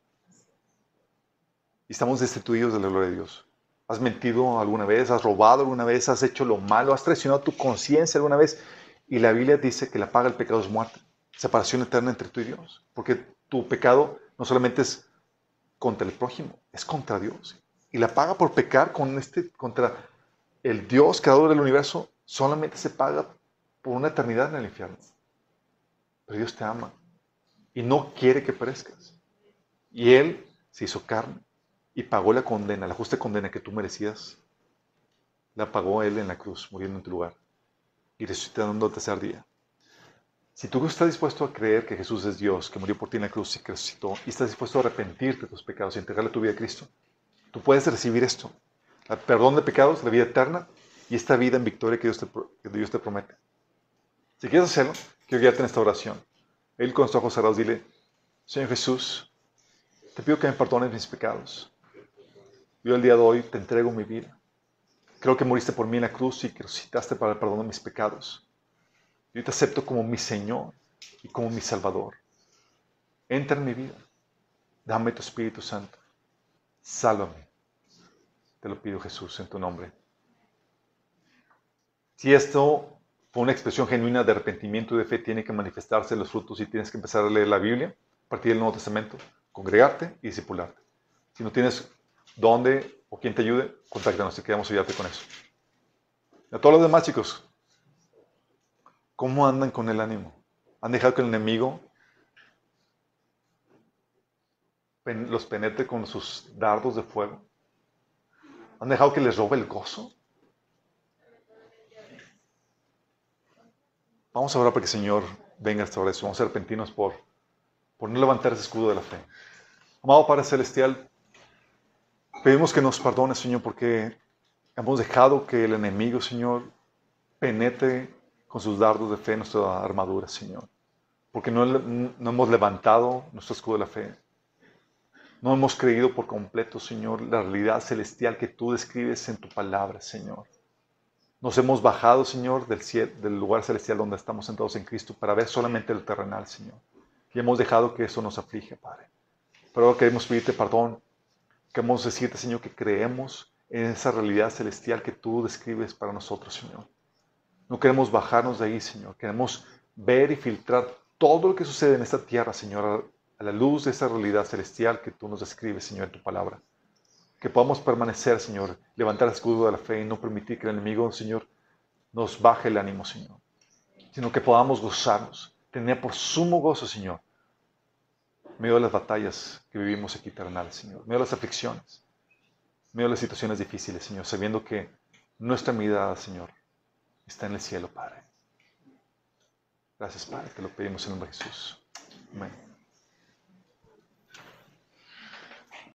Y estamos destituidos de la gloria de Dios. ¿Has mentido alguna vez? ¿Has robado alguna vez? ¿Has hecho lo malo? ¿Has traicionado tu conciencia alguna vez? Y la Biblia dice que la paga del pecado es muerte. Separación eterna entre tú y Dios. Porque tu pecado no solamente es contra el prójimo, es contra Dios. Y la paga por pecar con este, contra el Dios creador del universo solamente se paga por una eternidad en el infierno. Pero Dios te ama y no quiere que perezcas. Y Él se hizo carne y pagó la condena, la justa condena que tú merecías, la pagó Él en la cruz, muriendo en tu lugar y resucitando al tercer día. Si tú estás dispuesto a creer que Jesús es Dios, que murió por ti en la cruz y que resucitó, y estás dispuesto a arrepentirte de tus pecados y entregarle tu vida a Cristo, tú puedes recibir esto, el perdón de pecados, la vida eterna y esta vida en victoria que Dios te, que Dios te promete. Si quieres hacerlo, quiero guiarte en esta oración. Él con sus ojos cerrados dile, Señor Jesús, te pido que me perdones mis pecados. Yo el día de hoy te entrego mi vida. Creo que moriste por mí en la cruz y que resucitaste para el perdón de mis pecados. Yo te acepto como mi Señor y como mi Salvador. Entra en mi vida. Dame tu Espíritu Santo. Sálvame. Te lo pido Jesús en tu nombre. Si esto fue una expresión genuina de arrepentimiento y de fe, tiene que manifestarse los frutos y tienes que empezar a leer la Biblia a partir del Nuevo Testamento, congregarte y discipularte. Si no tienes dónde o quien te ayude, contáctanos y queremos ayudarte con eso. a todos los demás chicos, ¿cómo andan con el ánimo? ¿Han dejado que el enemigo los penetre con sus dardos de fuego? ¿Han dejado que les robe el gozo? Vamos a orar para que el Señor venga hasta ahora eso. Vamos a arrepentirnos por, por no levantar ese escudo de la fe. Amado Padre Celestial, pedimos que nos perdone, Señor, porque hemos dejado que el enemigo, Señor, penetre con sus dardos de fe nuestra armadura, Señor. Porque no, no hemos levantado nuestro escudo de la fe. No hemos creído por completo, Señor, la realidad celestial que tú describes en tu palabra, Señor. Nos hemos bajado, Señor, del, del lugar celestial donde estamos sentados en Cristo para ver solamente el terrenal, Señor. Y hemos dejado que eso nos aflige, Padre. Pero ahora queremos pedirte perdón. Queremos decirte, Señor, que creemos en esa realidad celestial que tú describes para nosotros, Señor. No queremos bajarnos de ahí, Señor. Queremos ver y filtrar todo lo que sucede en esta tierra, Señor, a la luz de esa realidad celestial que tú nos describes, Señor, en tu palabra que podamos permanecer, Señor, levantar el escudo de la fe y no permitir que el enemigo, Señor, nos baje el ánimo, Señor, sino que podamos gozarnos, tener por sumo gozo, Señor, medio de las batallas que vivimos aquí terrenales, Señor, medio de las aflicciones. medio de las situaciones difíciles, Señor, sabiendo que nuestra mirada, Señor, está en el cielo, Padre. Gracias, Padre, te lo pedimos en el nombre de Jesús. Amén.